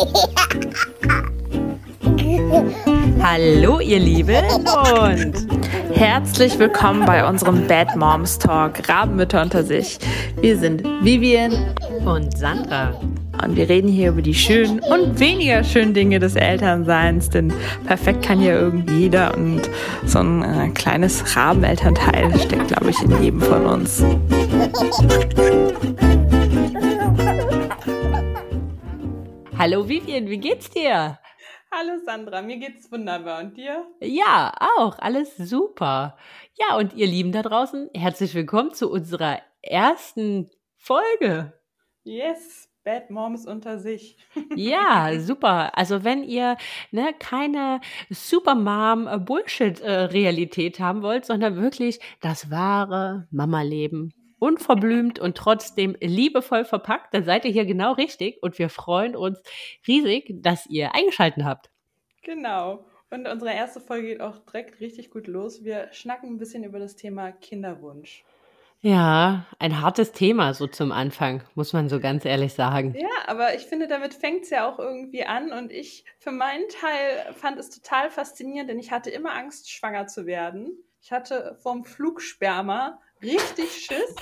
Hallo ihr Lieben und herzlich willkommen bei unserem Bad Moms Talk, Rabenmütter unter sich. Wir sind Vivian und Sandra. Und wir reden hier über die schönen und weniger schönen Dinge des Elternseins, denn perfekt kann ja irgendwie jeder und so ein äh, kleines Rabenelternteil steckt, glaube ich, in jedem von uns. Hallo Vivian, wie geht's dir? Hallo Sandra, mir geht's wunderbar und dir? Ja, auch, alles super. Ja, und ihr Lieben da draußen, herzlich willkommen zu unserer ersten Folge. Yes, Bad Moms unter sich. Ja, super. Also wenn ihr ne, keine Supermom Bullshit äh, Realität haben wollt, sondern wirklich das wahre Mama-Leben, unverblümt und trotzdem liebevoll verpackt, dann seid ihr hier genau richtig und wir freuen uns riesig, dass ihr eingeschaltet habt. Genau. Und unsere erste Folge geht auch direkt richtig gut los. Wir schnacken ein bisschen über das Thema Kinderwunsch. Ja, ein hartes Thema so zum Anfang, muss man so ganz ehrlich sagen. Ja, aber ich finde, damit fängt es ja auch irgendwie an. Und ich für meinen Teil fand es total faszinierend, denn ich hatte immer Angst, schwanger zu werden. Ich hatte vom Flugsperma richtig Schiss,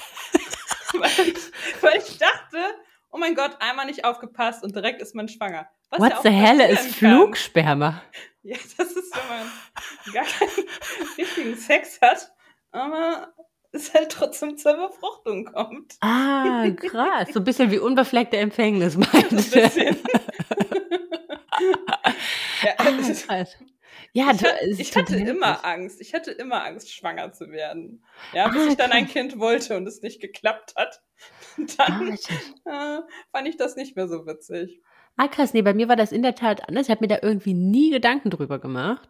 weil, ich, weil ich dachte, oh mein Gott, einmal nicht aufgepasst und direkt ist man schwanger. Was What the hell ist Flugsperma? Ja, das ist, wenn man gar keinen richtigen Sex hat, aber es halt trotzdem zur Befruchtung kommt. Ah, krass. So ein bisschen wie unbefleckte Empfängnis, meinst du? So ein bisschen. ja, ah, ja, ich, hatte, ich hatte immer Angst. Ich hatte immer Angst, schwanger zu werden. Ja, bis ah, ich dann ein Kind wollte und es nicht geklappt hat. Dann ah, äh, fand ich das nicht mehr so witzig. Ah, krass. Nee, bei mir war das in der Tat anders. Ich habe mir da irgendwie nie Gedanken drüber gemacht.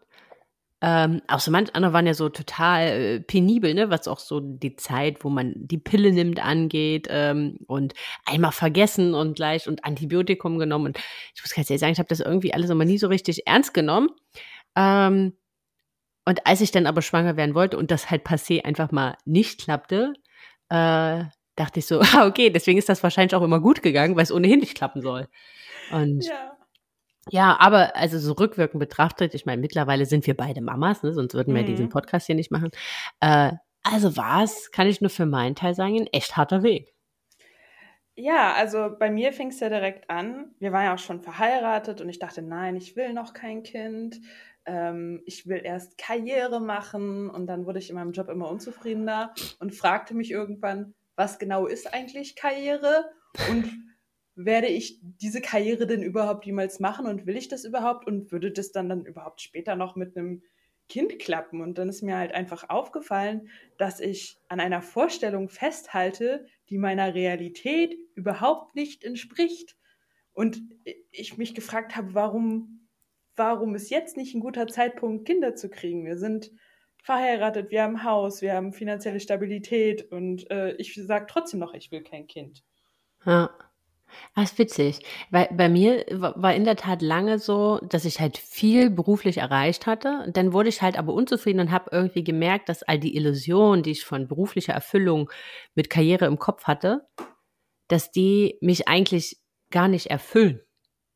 Ähm, auch so manche andere waren ja so total äh, penibel, ne, was auch so die Zeit, wo man die Pille nimmt, angeht ähm, und einmal vergessen und gleich und Antibiotikum genommen. Und ich muss ganz ehrlich sagen, ich habe das irgendwie alles immer nie so richtig ernst genommen. Ähm, und als ich dann aber schwanger werden wollte und das halt passé einfach mal nicht klappte, äh, dachte ich so, ah, okay, deswegen ist das wahrscheinlich auch immer gut gegangen, weil es ohnehin nicht klappen soll. Und ja. Ja, aber also so rückwirkend betrachtet, ich meine, mittlerweile sind wir beide Mamas, ne, sonst würden wir mhm. diesen Podcast hier nicht machen. Äh, also war es, kann ich nur für meinen Teil sagen, ein echt harter Weg. Ja, also bei mir fing es ja direkt an. Wir waren ja auch schon verheiratet und ich dachte, nein, ich will noch kein Kind. Ähm, ich will erst Karriere machen und dann wurde ich in meinem Job immer unzufriedener und fragte mich irgendwann, was genau ist eigentlich Karriere und werde ich diese Karriere denn überhaupt jemals machen und will ich das überhaupt und würde das dann dann überhaupt später noch mit einem Kind klappen? Und dann ist mir halt einfach aufgefallen, dass ich an einer Vorstellung festhalte, die meiner Realität überhaupt nicht entspricht. Und ich mich gefragt habe, warum, warum ist jetzt nicht ein guter Zeitpunkt, Kinder zu kriegen? Wir sind verheiratet, wir haben Haus, wir haben finanzielle Stabilität und äh, ich sage trotzdem noch, ich will kein Kind. Ja. Ah, ist witzig, weil bei mir war in der Tat lange so, dass ich halt viel beruflich erreicht hatte. Dann wurde ich halt aber unzufrieden und habe irgendwie gemerkt, dass all die Illusionen, die ich von beruflicher Erfüllung mit Karriere im Kopf hatte, dass die mich eigentlich gar nicht erfüllen.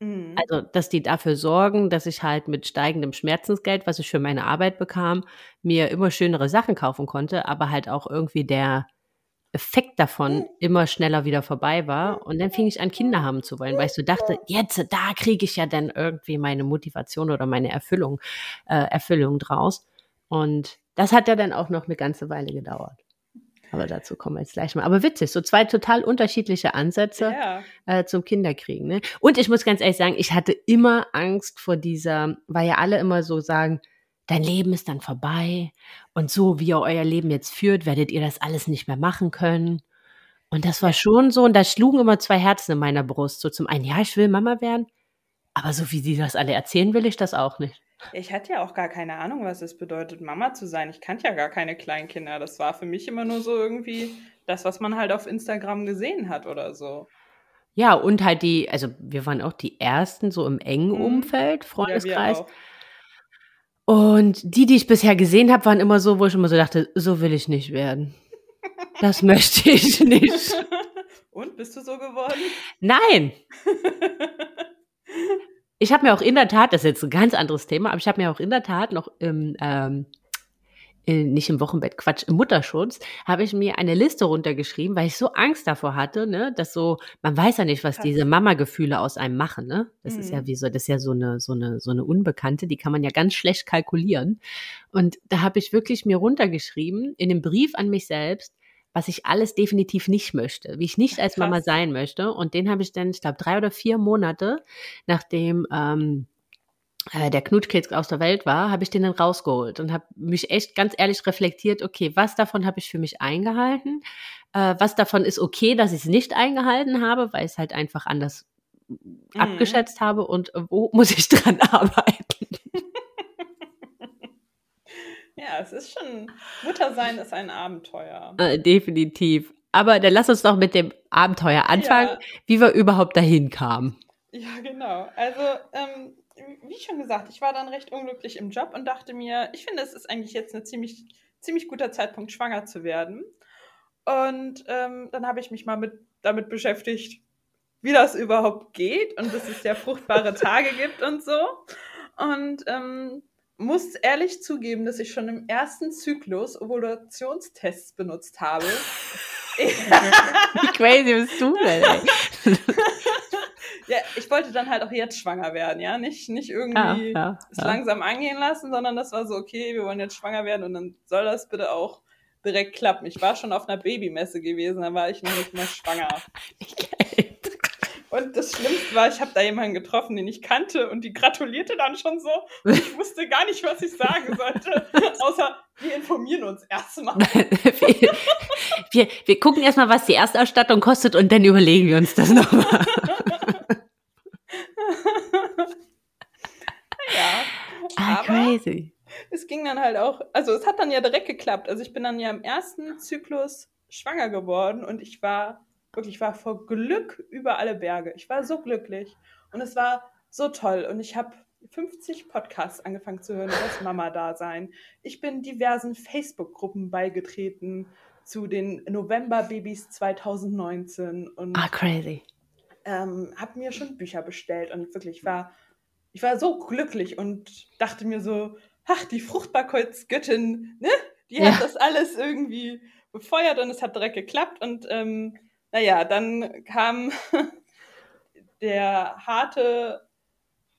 Mhm. Also, dass die dafür sorgen, dass ich halt mit steigendem Schmerzensgeld, was ich für meine Arbeit bekam, mir immer schönere Sachen kaufen konnte, aber halt auch irgendwie der Effekt davon hm. immer schneller wieder vorbei war. Und dann fing ich an, Kinder haben zu wollen, weil ich so dachte, jetzt, da kriege ich ja dann irgendwie meine Motivation oder meine Erfüllung, äh, Erfüllung draus. Und das hat ja dann auch noch eine ganze Weile gedauert. Aber dazu kommen wir jetzt gleich mal. Aber witzig, so zwei total unterschiedliche Ansätze ja. äh, zum Kinderkriegen. Ne? Und ich muss ganz ehrlich sagen, ich hatte immer Angst vor dieser, weil ja alle immer so sagen, dein Leben ist dann vorbei und so wie ihr euer Leben jetzt führt, werdet ihr das alles nicht mehr machen können. Und das war schon so, und da schlugen immer zwei Herzen in meiner Brust. So zum einen, ja, ich will Mama werden, aber so wie sie das alle erzählen, will ich das auch nicht. Ich hatte ja auch gar keine Ahnung, was es bedeutet, Mama zu sein. Ich kannte ja gar keine Kleinkinder. Das war für mich immer nur so irgendwie das, was man halt auf Instagram gesehen hat oder so. Ja, und halt die, also wir waren auch die ersten so im engen mhm. Umfeld, Freundeskreis. Ja, und die, die ich bisher gesehen habe, waren immer so, wo ich immer so dachte, so will ich nicht werden. Das möchte ich nicht. Und bist du so geworden? Nein. Ich habe mir auch in der Tat, das ist jetzt ein ganz anderes Thema, aber ich habe mir auch in der Tat noch im, ähm, nicht im Wochenbett, Quatsch, im Mutterschutz, habe ich mir eine Liste runtergeschrieben, weil ich so Angst davor hatte, ne, dass so, man weiß ja nicht, was diese Mama-Gefühle aus einem machen, ne? Das mhm. ist ja mhm. wie so, das ist ja so eine, so eine, so eine Unbekannte, die kann man ja ganz schlecht kalkulieren. Und da habe ich wirklich mir runtergeschrieben, in dem Brief an mich selbst, was ich alles definitiv nicht möchte, wie ich nicht als Mama sein möchte. Und den habe ich dann, ich glaube, drei oder vier Monate, nachdem ähm, äh, der Knutkids aus der Welt war, habe ich den dann rausgeholt und habe mich echt ganz ehrlich reflektiert, okay, was davon habe ich für mich eingehalten? Äh, was davon ist okay, dass ich es nicht eingehalten habe, weil ich es halt einfach anders mhm. abgeschätzt habe und wo muss ich dran arbeiten? Ja, es ist schon, Muttersein ist ein Abenteuer. Äh, definitiv. Aber dann lass uns doch mit dem Abenteuer anfangen, ja. wie wir überhaupt dahin kamen. Ja, genau. Also, ähm, wie schon gesagt, ich war dann recht unglücklich im Job und dachte mir, ich finde, es ist eigentlich jetzt ein ziemlich, ziemlich guter Zeitpunkt, schwanger zu werden. Und ähm, dann habe ich mich mal mit, damit beschäftigt, wie das überhaupt geht und dass es ja fruchtbare Tage gibt und so. Und ähm, muss ehrlich zugeben, dass ich schon im ersten Zyklus Ovulationstests benutzt habe. Wie crazy bist du denn? ja, ich wollte dann halt auch jetzt schwanger werden, ja. Nicht, nicht irgendwie ja, ja, es ja. langsam angehen lassen, sondern das war so, okay, wir wollen jetzt schwanger werden und dann soll das bitte auch direkt klappen. Ich war schon auf einer Babymesse gewesen, da war ich noch nicht mehr schwanger. Und das Schlimmste war, ich habe da jemanden getroffen, den ich kannte und die gratulierte dann schon so. Und ich wusste gar nicht, was ich sagen sollte, außer wir informieren uns erstmal. wir, wir, wir gucken erstmal, was die Erstausstattung kostet und dann überlegen wir uns das nochmal. ja. Ah, crazy. Es ging dann halt auch, also es hat dann ja direkt geklappt. Also ich bin dann ja im ersten Zyklus schwanger geworden und ich war Wirklich, ich war vor Glück über alle Berge. Ich war so glücklich und es war so toll. Und ich habe 50 Podcasts angefangen zu hören das Mama-Dasein. Ich bin diversen Facebook-Gruppen beigetreten zu den November-Babys 2019 und ah, crazy. Ähm, habe mir schon Bücher bestellt und wirklich war, ich war so glücklich und dachte mir so, ach, die Fruchtbarkeitsgöttin, ne? Die ja. hat das alles irgendwie befeuert und es hat direkt geklappt und ähm, naja, dann kam der harte,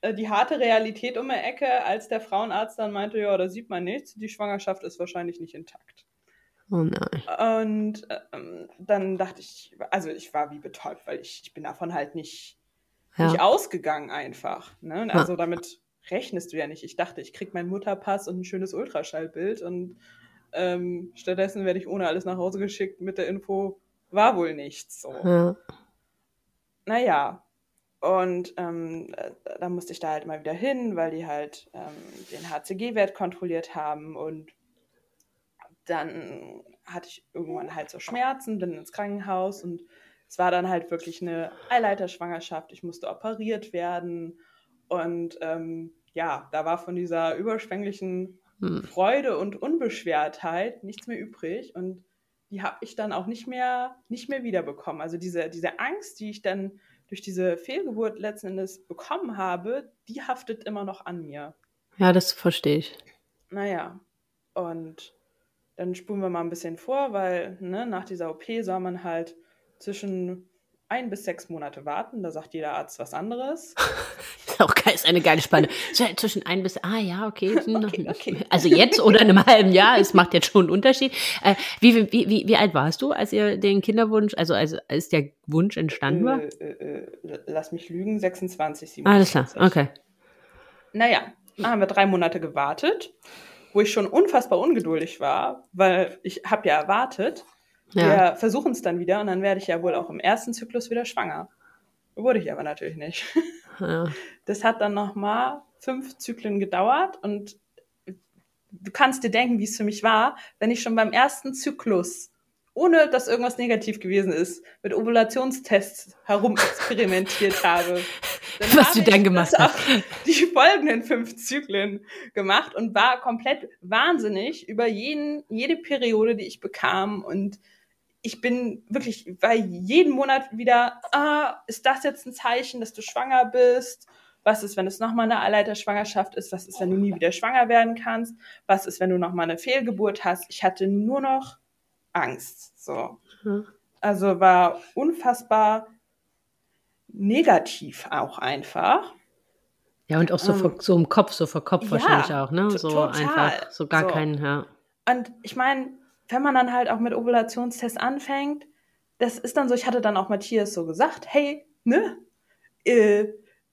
äh, die harte Realität um die Ecke, als der Frauenarzt dann meinte, ja, da sieht man nichts, die Schwangerschaft ist wahrscheinlich nicht intakt. Oh nein. Und ähm, dann dachte ich, also ich war wie betäubt, weil ich, ich bin davon halt nicht, ja. nicht ausgegangen einfach. Ne? Also ja. damit rechnest du ja nicht. Ich dachte, ich krieg meinen Mutterpass und ein schönes Ultraschallbild und ähm, stattdessen werde ich ohne alles nach Hause geschickt mit der Info, war wohl nichts so. Ja. Naja, und ähm, da musste ich da halt mal wieder hin, weil die halt ähm, den HCG-Wert kontrolliert haben und dann hatte ich irgendwann halt so Schmerzen, bin ins Krankenhaus und es war dann halt wirklich eine Eileiterschwangerschaft. Ich musste operiert werden und ähm, ja, da war von dieser überschwänglichen hm. Freude und Unbeschwertheit nichts mehr übrig und die habe ich dann auch nicht mehr, nicht mehr wiederbekommen. Also diese, diese Angst, die ich dann durch diese Fehlgeburt letzten Endes bekommen habe, die haftet immer noch an mir. Ja, das verstehe ich. Naja, und dann spulen wir mal ein bisschen vor, weil ne, nach dieser OP soll man halt zwischen ein bis sechs Monate warten. Da sagt jeder Arzt was anderes. Auch ist eine geile Spanne. Zwischen ein bis, ah ja, okay. okay, okay. Also jetzt oder in einem halben Jahr, es macht jetzt schon einen Unterschied. Äh, wie, wie, wie, wie alt warst du, als ihr den Kinderwunsch, also als, als der Wunsch entstanden war? Äh, äh, äh lass mich lügen, 26, 27. Alles klar, okay. Naja, dann haben wir drei Monate gewartet, wo ich schon unfassbar ungeduldig war, weil ich habe ja erwartet, ja. Wir versuchen es dann wieder und dann werde ich ja wohl auch im ersten Zyklus wieder schwanger. Wurde ich aber natürlich nicht. Ja. Das hat dann nochmal fünf Zyklen gedauert und du kannst dir denken, wie es für mich war, wenn ich schon beim ersten Zyklus, ohne dass irgendwas negativ gewesen ist, mit Ovulationstests herumexperimentiert habe. Was habe du dann gemacht hast. Die folgenden fünf Zyklen gemacht und war komplett wahnsinnig über jeden, jede Periode, die ich bekam und ich bin wirklich bei jedem Monat wieder, ah, ist das jetzt ein Zeichen, dass du schwanger bist? Was ist, wenn es nochmal eine Eileiterschwangerschaft ist? Was ist, wenn du nie wieder schwanger werden kannst? Was ist, wenn du nochmal eine Fehlgeburt hast? Ich hatte nur noch Angst. So. Mhm. Also war unfassbar negativ auch einfach. Ja, und auch so, vor, so im Kopf, so vor Kopf ja, wahrscheinlich auch, ne? So total. einfach, so gar so. keinen, ja. Und ich meine, wenn man dann halt auch mit Ovulationstest anfängt, das ist dann so, ich hatte dann auch Matthias so gesagt, hey, ne, äh,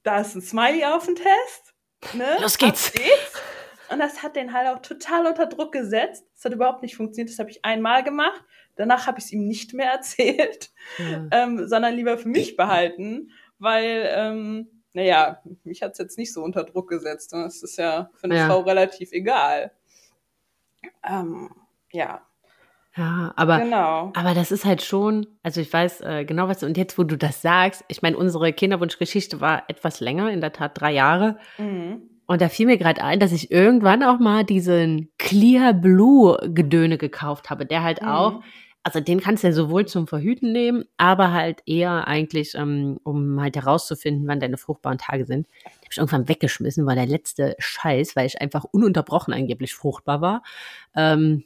da ist ein Smiley auf dem Test, ne? Los geht's. Und das hat den halt auch total unter Druck gesetzt. Das hat überhaupt nicht funktioniert. Das habe ich einmal gemacht. Danach habe ich es ihm nicht mehr erzählt, ja. ähm, sondern lieber für mich behalten, weil, ähm, naja, mich hat es jetzt nicht so unter Druck gesetzt. Das ist ja für eine ja. Frau relativ egal. Ähm, ja. Ja, aber, genau. aber das ist halt schon, also ich weiß äh, genau was, und jetzt, wo du das sagst, ich meine, unsere Kinderwunschgeschichte war etwas länger, in der Tat drei Jahre. Mhm. Und da fiel mir gerade ein, dass ich irgendwann auch mal diesen Clear Blue Gedöne gekauft habe, der halt mhm. auch, also den kannst du ja sowohl zum Verhüten nehmen, aber halt eher eigentlich, ähm, um halt herauszufinden, wann deine fruchtbaren Tage sind. Den habe ich irgendwann weggeschmissen, war der letzte Scheiß, weil ich einfach ununterbrochen angeblich fruchtbar war. Ähm,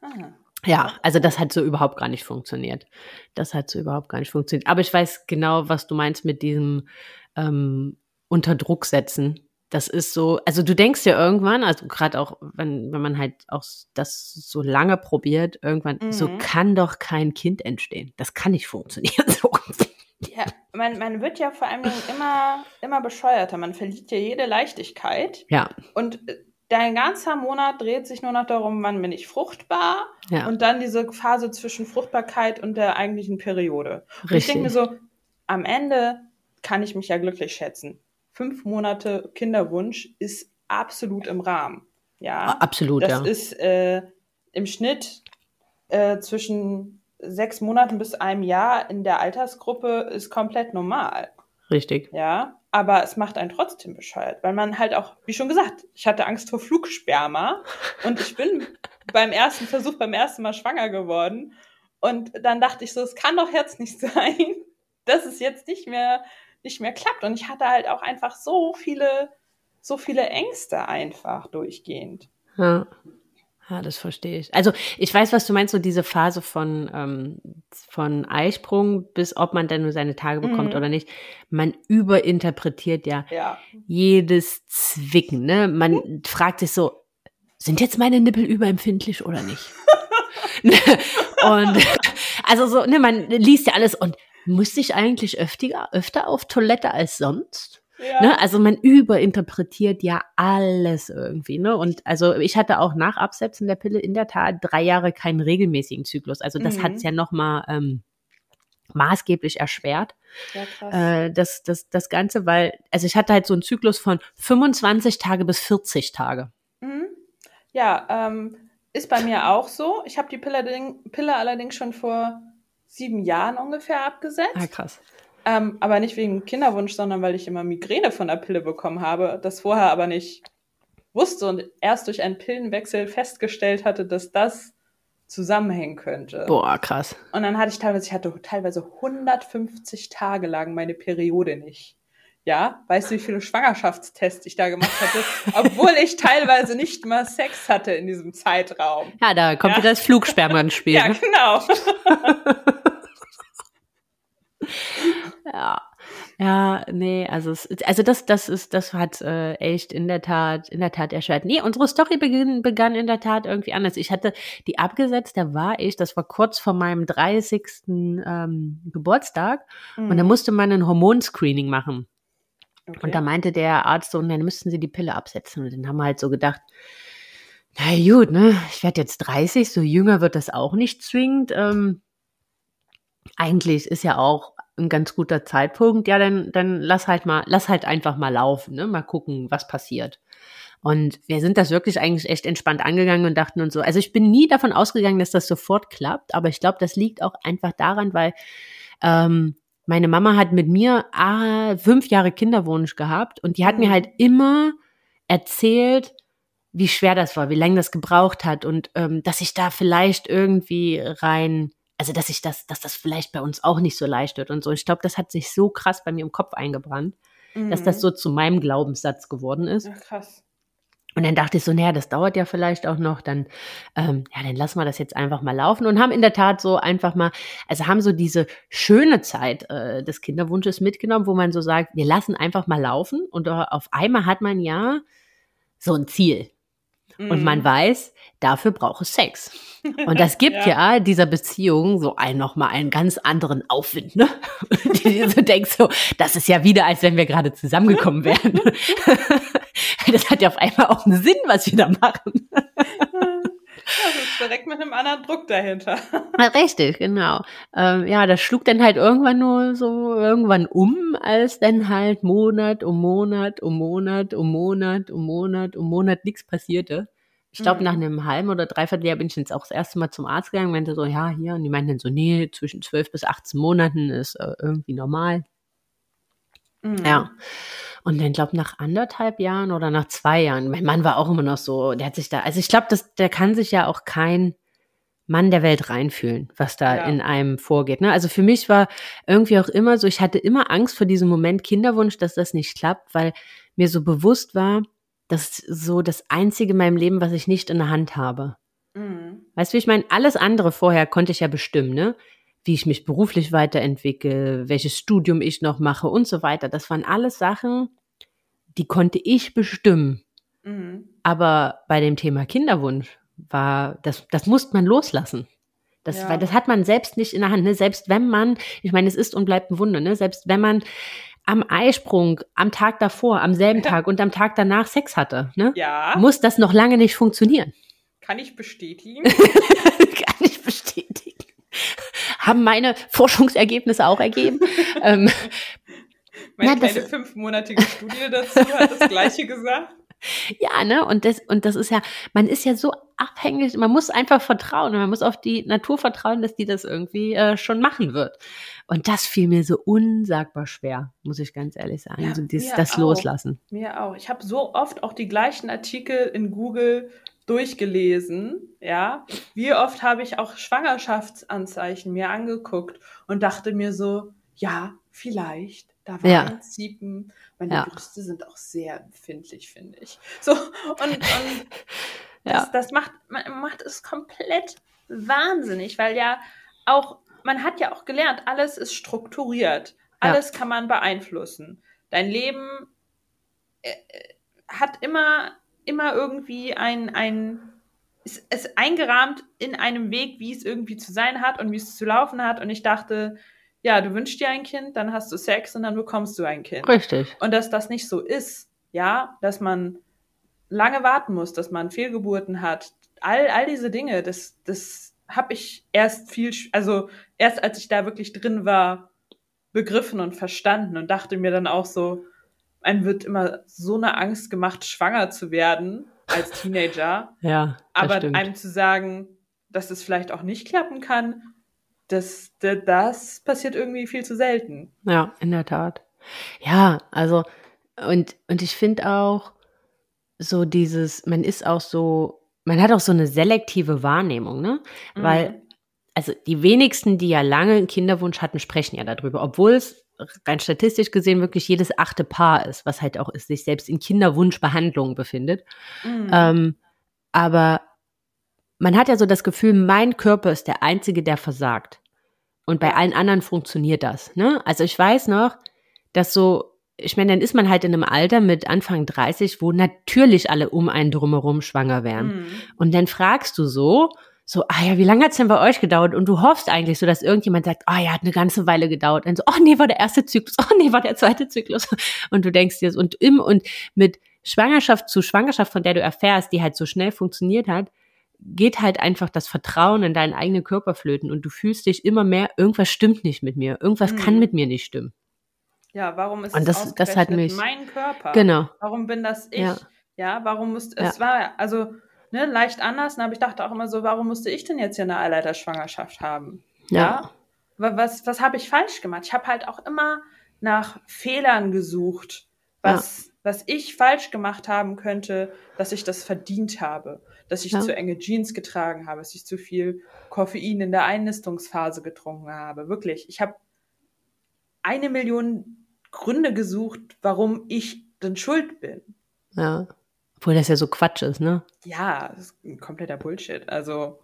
Aha. Ja, also das hat so überhaupt gar nicht funktioniert. Das hat so überhaupt gar nicht funktioniert. Aber ich weiß genau, was du meinst mit diesem ähm, unter Druck setzen. Das ist so, also du denkst ja irgendwann, also gerade auch, wenn, wenn man halt auch das so lange probiert, irgendwann, mhm. so kann doch kein Kind entstehen. Das kann nicht funktionieren. So. Ja, man, man wird ja vor allem immer, immer bescheuerter. Man verliert ja jede Leichtigkeit. Ja. Und äh, dein ganzer Monat dreht sich nur noch darum, wann bin ich fruchtbar ja. und dann diese Phase zwischen Fruchtbarkeit und der eigentlichen Periode. Und ich denke mir so, am Ende kann ich mich ja glücklich schätzen. Fünf Monate Kinderwunsch ist absolut im Rahmen. Ja, absolut. Das ja. ist äh, im Schnitt äh, zwischen sechs Monaten bis einem Jahr in der Altersgruppe ist komplett normal. Richtig. Ja, aber es macht einen trotzdem bescheuert, weil man halt auch, wie schon gesagt, ich hatte Angst vor Flugsperma und ich bin beim ersten Versuch, beim ersten Mal schwanger geworden und dann dachte ich so, es kann doch jetzt nicht sein, dass es jetzt nicht mehr, nicht mehr klappt und ich hatte halt auch einfach so viele, so viele Ängste einfach durchgehend. Ja. Ja, das verstehe ich. Also ich weiß, was du meinst, so diese Phase von, ähm, von Eisprung bis ob man dann nur seine Tage bekommt mhm. oder nicht. Man überinterpretiert ja, ja. jedes Zwicken. Ne? Man mhm. fragt sich so, sind jetzt meine Nippel überempfindlich oder nicht? und also so, ne, man liest ja alles und muss ich eigentlich öfter, öfter auf Toilette als sonst? Ja. Ne? Also man überinterpretiert ja alles irgendwie. Ne? Und also ich hatte auch nach Absetzen der Pille in der Tat drei Jahre keinen regelmäßigen Zyklus. Also das mhm. hat es ja nochmal ähm, maßgeblich erschwert. Ja, krass. Äh, das, das, das Ganze, weil, also ich hatte halt so einen Zyklus von 25 Tage bis 40 Tage. Mhm. Ja, ähm, ist bei mir auch so. Ich habe die Pille, Pille allerdings schon vor sieben Jahren ungefähr abgesetzt. Ah, krass. Ähm, aber nicht wegen Kinderwunsch, sondern weil ich immer Migräne von der Pille bekommen habe, das vorher aber nicht wusste und erst durch einen Pillenwechsel festgestellt hatte, dass das zusammenhängen könnte. Boah, krass. Und dann hatte ich teilweise, ich hatte teilweise 150 Tage lang meine Periode nicht. Ja, weißt du, wie viele Schwangerschaftstests ich da gemacht hatte, obwohl ich teilweise nicht mal Sex hatte in diesem Zeitraum. Ja, da kommt ja. wieder das Flugsperma ins Spiel. ja, ne? genau. Ja. Ja, nee, also es, also das, das ist, das hat äh, echt in der Tat, in der Tat erschwert. Nee, unsere Story beginn, begann in der Tat irgendwie anders. Ich hatte die abgesetzt, da war ich, das war kurz vor meinem 30. Ähm, Geburtstag mhm. und da mhm. musste man ein Hormonscreening machen. Okay. Und da meinte der Arzt so, und dann müssten sie die Pille absetzen. Und dann haben wir halt so gedacht, na gut, ne, ich werde jetzt 30, so jünger wird das auch nicht zwingend. Ähm, eigentlich ist ja auch ein ganz guter Zeitpunkt, ja, dann, dann lass halt mal, lass halt einfach mal laufen, ne? Mal gucken, was passiert. Und wir sind das wirklich eigentlich echt entspannt angegangen und dachten uns so, also ich bin nie davon ausgegangen, dass das sofort klappt, aber ich glaube, das liegt auch einfach daran, weil ähm, meine Mama hat mit mir ah, fünf Jahre Kinderwunsch gehabt und die hat mhm. mir halt immer erzählt, wie schwer das war, wie lange das gebraucht hat und ähm, dass ich da vielleicht irgendwie rein also dass ich das, dass das vielleicht bei uns auch nicht so leicht wird und so. Ich glaube, das hat sich so krass bei mir im Kopf eingebrannt. mhm. dass das mhm. so zu meinem Glaubenssatz geworden ist. Ach, krass. Und dann dachte ich so, naja, das dauert ja vielleicht auch noch, dann, ähm, ja, dann lassen wir das jetzt einfach mal laufen und haben in der Tat so einfach mal, also haben so diese schöne Zeit äh, des Kinderwunsches mitgenommen, wo man so sagt, wir lassen einfach mal laufen und auf einmal hat man ja so ein Ziel. Und man mhm. weiß, dafür braucht es Sex. Und das gibt ja. ja, dieser Beziehung so ein nochmal einen ganz anderen Aufwind, ne? Die du so denkst, so, das ist ja wieder, als wenn wir gerade zusammengekommen wären. das hat ja auf einmal auch einen Sinn, was wir da machen. Das ist direkt mit einem anderen Druck dahinter. Richtig, genau. Ähm, ja, das schlug dann halt irgendwann nur so irgendwann um, als dann halt Monat um Monat um Monat um Monat um Monat um Monat nichts passierte. Ich glaube, mhm. nach einem halben oder dreiviertel Jahr bin ich jetzt auch das erste Mal zum Arzt gegangen, meinte so, ja, hier, und die meinten dann so, nee, zwischen zwölf bis 18 Monaten ist äh, irgendwie normal. Mhm. Ja. Und dann, glaube nach anderthalb Jahren oder nach zwei Jahren, mein Mann war auch immer noch so, der hat sich da, also ich glaube, der kann sich ja auch kein Mann der Welt reinfühlen, was da ja. in einem vorgeht. Ne? Also für mich war irgendwie auch immer so, ich hatte immer Angst vor diesem Moment Kinderwunsch, dass das nicht klappt, weil mir so bewusst war, das ist so das Einzige in meinem Leben, was ich nicht in der Hand habe. Mhm. Weißt du, wie ich meine, alles andere vorher konnte ich ja bestimmen, ne? Wie ich mich beruflich weiterentwickle, welches Studium ich noch mache und so weiter. Das waren alles Sachen, die konnte ich bestimmen. Mhm. Aber bei dem Thema Kinderwunsch war, das, das musste man loslassen. Das, ja. weil das hat man selbst nicht in der Hand. Ne? Selbst wenn man, ich meine, es ist und bleibt ein Wunder, ne? selbst wenn man am Eisprung, am Tag davor, am selben Tag und am Tag danach Sex hatte, ne? ja. muss das noch lange nicht funktionieren. Kann ich bestätigen. Kann ich bestätigen haben meine Forschungsergebnisse auch ergeben. ähm, meine ja, kleine fünfmonatige Studie dazu hat das Gleiche gesagt. Ja, ne? Und das, und das ist ja, man ist ja so abhängig, man muss einfach vertrauen, man muss auf die Natur vertrauen, dass die das irgendwie äh, schon machen wird. Und das fiel mir so unsagbar schwer, muss ich ganz ehrlich sagen. Ja, so dieses, das auch. Loslassen. Mir auch. Ich habe so oft auch die gleichen Artikel in Google durchgelesen, ja. Wie oft habe ich auch Schwangerschaftsanzeichen mir angeguckt und dachte mir so, ja, vielleicht, da war ja. ein Ziepen. Meine ja. Brüste sind auch sehr empfindlich, finde ich. So, und, und ja. das, das macht, macht es komplett wahnsinnig, weil ja auch, man hat ja auch gelernt, alles ist strukturiert. Alles ja. kann man beeinflussen. Dein Leben äh, äh hat immer immer irgendwie ein, ein ist, ist eingerahmt in einem Weg, wie es irgendwie zu sein hat und wie es zu laufen hat. Und ich dachte, ja, du wünschst dir ein Kind, dann hast du Sex und dann bekommst du ein Kind. Richtig. Und dass das nicht so ist, ja, dass man lange warten muss, dass man Fehlgeburten hat, all, all diese Dinge, das, das habe ich erst viel, also erst als ich da wirklich drin war, begriffen und verstanden und dachte mir dann auch so, einem wird immer so eine Angst gemacht, schwanger zu werden als Teenager. ja. Aber stimmt. einem zu sagen, dass es vielleicht auch nicht klappen kann, das, das, das passiert irgendwie viel zu selten. Ja, in der Tat. Ja, also, und, und ich finde auch, so dieses, man ist auch so, man hat auch so eine selektive Wahrnehmung, ne? Mhm. Weil, also die wenigsten, die ja lange einen Kinderwunsch hatten, sprechen ja darüber, obwohl es rein statistisch gesehen wirklich jedes achte Paar ist, was halt auch ist, sich selbst in Kinderwunschbehandlung befindet. Mhm. Ähm, aber man hat ja so das Gefühl, mein Körper ist der einzige, der versagt. Und bei allen anderen funktioniert das. Ne? Also ich weiß noch, dass so, ich meine, dann ist man halt in einem Alter mit Anfang 30, wo natürlich alle um einen drumherum schwanger wären. Mhm. Und dann fragst du so, so, ah ja, wie lange hat's denn bei euch gedauert? Und du hoffst eigentlich so, dass irgendjemand sagt, ah ja, hat eine ganze Weile gedauert. Und so, oh nee, war der erste Zyklus, oh nee, war der zweite Zyklus. Und du denkst dir, und im und mit Schwangerschaft zu Schwangerschaft, von der du erfährst, die halt so schnell funktioniert hat, geht halt einfach das Vertrauen in deinen eigenen Körper flöten und du fühlst dich immer mehr, irgendwas stimmt nicht mit mir, irgendwas mhm. kann mit mir nicht stimmen. Ja, warum ist und das, es das hat mich, mein Körper? Genau. Warum bin das ich? Ja, ja warum muss es ja. war also ne, leicht anders. Aber ich dachte auch immer so, warum musste ich denn jetzt hier eine Eileiterschwangerschaft haben? Ja. ja? Was, was habe ich falsch gemacht? Ich habe halt auch immer nach Fehlern gesucht, was, ja. was ich falsch gemacht haben könnte, dass ich das verdient habe. Dass ich ja. zu enge Jeans getragen habe, dass ich zu viel Koffein in der Einnistungsphase getrunken habe. Wirklich. Ich habe eine Million Gründe gesucht, warum ich denn schuld bin. Ja. Obwohl das ja so Quatsch ist, ne? Ja, das ist ein kompletter Bullshit. Also,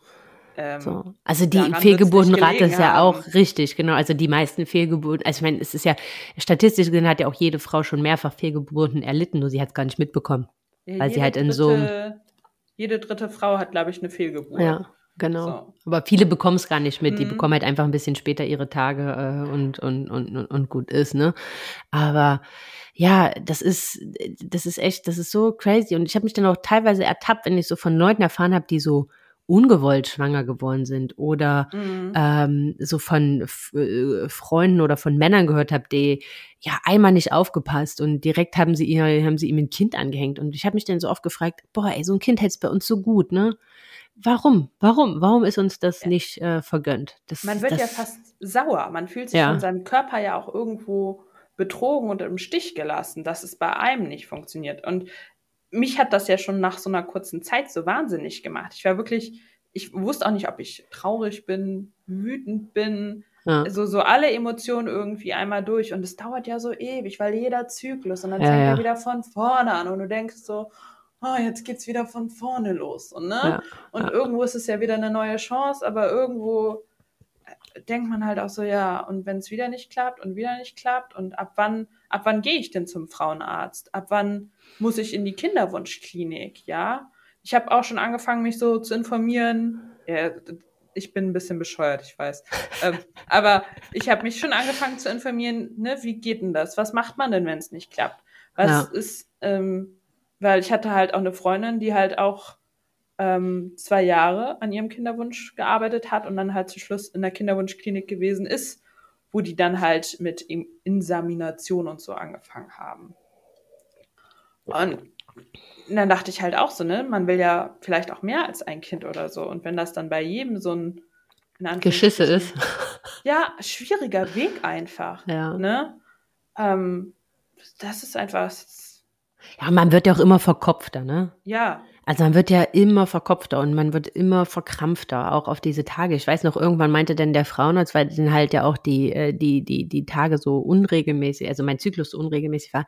ähm, so. Also die Fehlgeburtenrate ist ja auch richtig, genau. Also die meisten Fehlgeburten, also ich meine, es ist ja, statistisch gesehen hat ja auch jede Frau schon mehrfach Fehlgeburten erlitten, nur sie hat es gar nicht mitbekommen. Ja, weil sie halt in dritte, so Jede dritte Frau hat, glaube ich, eine Fehlgeburt. Ja. Genau. So. Aber viele bekommen es gar nicht mit. Mhm. Die bekommen halt einfach ein bisschen später ihre Tage äh, und, und, und, und gut ist, ne? Aber ja, das ist, das ist echt, das ist so crazy. Und ich habe mich dann auch teilweise ertappt, wenn ich so von Leuten erfahren habe, die so ungewollt schwanger geworden sind oder mhm. ähm, so von äh, Freunden oder von Männern gehört habe, die ja einmal nicht aufgepasst und direkt haben sie ihr haben sie ihm ein Kind angehängt und ich habe mich dann so oft gefragt, boah, ey, so ein Kind hätte bei uns so gut, ne? Warum? Warum? Warum ist uns das ja. nicht äh, vergönnt? Das, man wird das, ja fast sauer. Man fühlt sich ja. von seinem Körper ja auch irgendwo betrogen und im Stich gelassen, dass es bei einem nicht funktioniert. Und mich hat das ja schon nach so einer kurzen Zeit so wahnsinnig gemacht. Ich war wirklich, ich wusste auch nicht, ob ich traurig bin, wütend bin, ja. also so alle Emotionen irgendwie einmal durch. Und es dauert ja so ewig, weil jeder Zyklus und dann ja, fängt er wieder von vorne an und du denkst so, oh, jetzt geht's wieder von vorne los. Und, ne? Ja, und irgendwo ist es ja wieder eine neue Chance, aber irgendwo äh, denkt man halt auch so, ja, und wenn es wieder nicht klappt und wieder nicht klappt und ab wann, ab wann gehe ich denn zum Frauenarzt? Ab wann muss ich in die Kinderwunschklinik, ja? Ich habe auch schon angefangen, mich so zu informieren. Ja, ich bin ein bisschen bescheuert, ich weiß. ähm, aber ich habe mich schon angefangen zu informieren, ne, wie geht denn das? Was macht man denn, wenn es nicht klappt? Was ja. ist, ähm, weil ich hatte halt auch eine Freundin, die halt auch ähm, zwei Jahre an ihrem Kinderwunsch gearbeitet hat und dann halt zum Schluss in der Kinderwunschklinik gewesen ist, wo die dann halt mit Insamination und so angefangen haben. Und dann dachte ich halt auch so, ne, man will ja vielleicht auch mehr als ein Kind oder so. Und wenn das dann bei jedem so ein Geschisse ist. Ja, schwieriger Weg einfach. Ja. Ne? Ähm, das ist einfach, ja, man wird ja auch immer verkopfter, ne? Ja. Also man wird ja immer verkopfter und man wird immer verkrampfter, auch auf diese Tage. Ich weiß noch, irgendwann meinte denn der Frauenarzt, weil dann halt ja auch die, äh, die, die, die Tage so unregelmäßig, also mein Zyklus so unregelmäßig war.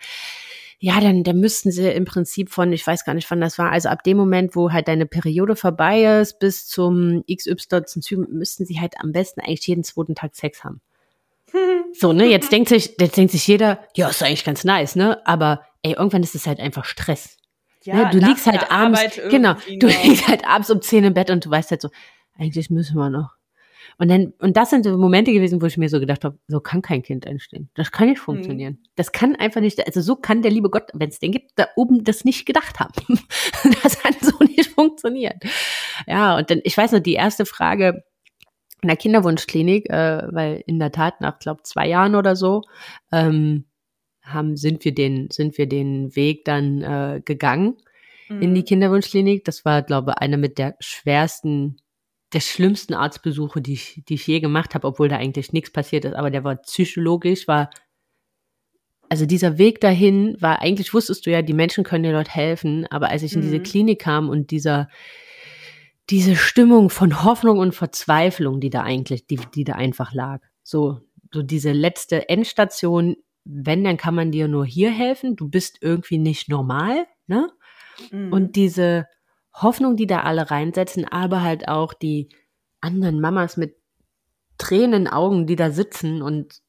Ja, dann, dann müssten sie im Prinzip von, ich weiß gar nicht, wann das war, also ab dem Moment, wo halt deine Periode vorbei ist, bis zum XY müssten sie halt am besten eigentlich jeden zweiten Tag Sex haben. So, ne, jetzt denkt sich, jetzt denkt sich jeder, ja, ist eigentlich ganz nice, ne? Aber ey, irgendwann ist es halt einfach Stress. Ja, ne? Du liegst halt abends, genau, du noch. liegst halt abends um 10 im Bett und du weißt halt so, eigentlich müssen wir noch. Und dann, und das sind so Momente gewesen, wo ich mir so gedacht habe, so kann kein Kind entstehen. Das kann nicht funktionieren. Mhm. Das kann einfach nicht, also so kann der liebe Gott, wenn es den gibt, da oben das nicht gedacht haben. das kann so nicht funktionieren. Ja, und dann, ich weiß noch, die erste Frage, in der Kinderwunschklinik, äh, weil in der Tat nach, glaube zwei Jahren oder so, ähm, haben, sind wir den, sind wir den Weg dann äh, gegangen mhm. in die mhm. Kinderwunschklinik. Das war, glaube ich, einer mit der schwersten, der schlimmsten Arztbesuche, die ich, die ich je gemacht habe, obwohl da eigentlich nichts passiert ist. Aber der war psychologisch, war also dieser Weg dahin war, eigentlich wusstest du ja, die Menschen können dir dort helfen, aber als ich in diese mhm. Klinik kam und dieser, diese Stimmung von Hoffnung und Verzweiflung, die da eigentlich, die, die da einfach lag. So, so diese letzte Endstation, wenn, dann kann man dir nur hier helfen. Du bist irgendwie nicht normal, ne? Mhm. Und diese Hoffnung, die da alle reinsetzen, aber halt auch die anderen Mamas mit Tränen Augen, die da sitzen und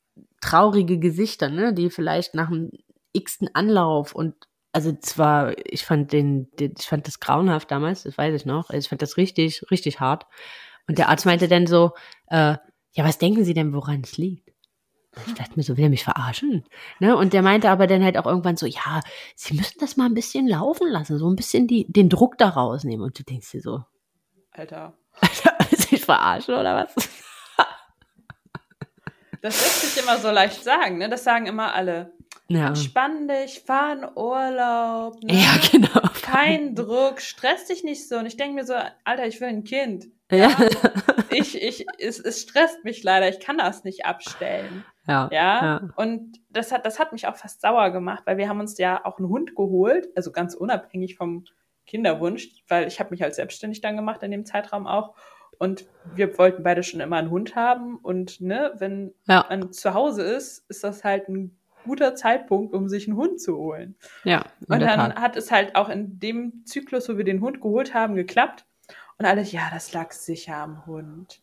traurige Gesichter, ne, die vielleicht nach dem x-ten Anlauf und also zwar, ich fand den, den, ich fand das grauenhaft damals, das weiß ich noch. Also ich fand das richtig, richtig hart. Und der Arzt meinte dann so, äh, ja, was denken Sie denn, woran es liegt? Ich dachte mir so, will er mich verarschen? Ne? Und der meinte aber dann halt auch irgendwann so, ja, Sie müssen das mal ein bisschen laufen lassen, so ein bisschen die, den Druck da rausnehmen. Und du denkst dir so, Alter. Alter, ist ich verarschen oder was? Das lässt sich immer so leicht sagen, ne? Das sagen immer alle. Ja. Entspann dich, fahr in Urlaub. Ne? Ja, genau. Kein Druck, stress dich nicht so. Und ich denke mir so, Alter, ich will ein Kind. Ja. Ich, ich, es, es stresst mich leider. Ich kann das nicht abstellen. Ja, ja. ja. Und das hat, das hat mich auch fast sauer gemacht, weil wir haben uns ja auch einen Hund geholt, also ganz unabhängig vom Kinderwunsch, weil ich habe mich halt selbstständig dann gemacht in dem Zeitraum auch. Und wir wollten beide schon immer einen Hund haben. Und ne, wenn ja. man zu Hause ist, ist das halt ein guter Zeitpunkt, um sich einen Hund zu holen. Ja. Und dann hat es halt auch in dem Zyklus, wo wir den Hund geholt haben, geklappt. Und alle, ja, das lag sicher am Hund.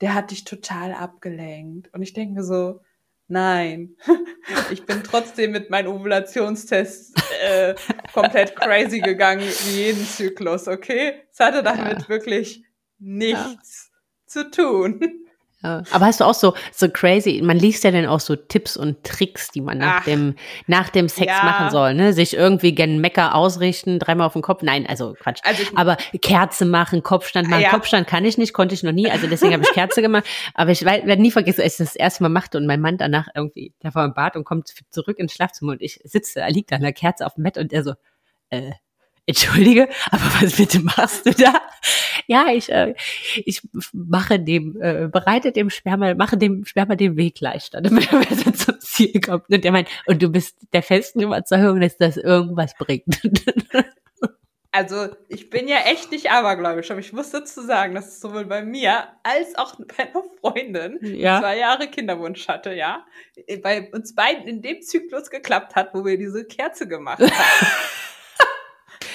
Der hat dich total abgelenkt. Und ich denke mir so, nein, ich bin trotzdem mit meinem Ovulationstest äh, komplett crazy gegangen, wie jeden Zyklus, okay? Es hatte damit ja. wirklich nichts ja. zu tun. Ja. Aber hast du auch so, so crazy, man liest ja dann auch so Tipps und Tricks, die man nach Ach, dem, nach dem Sex ja. machen soll, ne? Sich irgendwie gen Mecker ausrichten, dreimal auf den Kopf. Nein, also Quatsch. Also ich, Aber Kerze machen, Kopfstand machen. Ja. Kopfstand kann ich nicht, konnte ich noch nie, also deswegen habe ich Kerze gemacht. Aber ich werde nie vergessen, als ich das erste Mal machte und mein Mann danach irgendwie, der war im Bad und kommt zurück ins Schlafzimmer und ich sitze, er liegt da an der Kerze auf dem Bett und er so, äh, Entschuldige, aber was bitte machst du da? Ja, ich, äh, ich mache dem, äh, bereite dem Sperma, mache dem Sperma den Weg leichter, damit er besser zum Ziel kommt. Und der meint, und du bist der festen Überzeugung, dass das irgendwas bringt. Also, ich bin ja echt nicht abergläubisch, aber ich muss dazu sagen, dass es sowohl bei mir als auch bei einer Freundin ja. zwei Jahre Kinderwunsch hatte, ja, bei uns beiden in dem Zyklus geklappt hat, wo wir diese Kerze gemacht haben.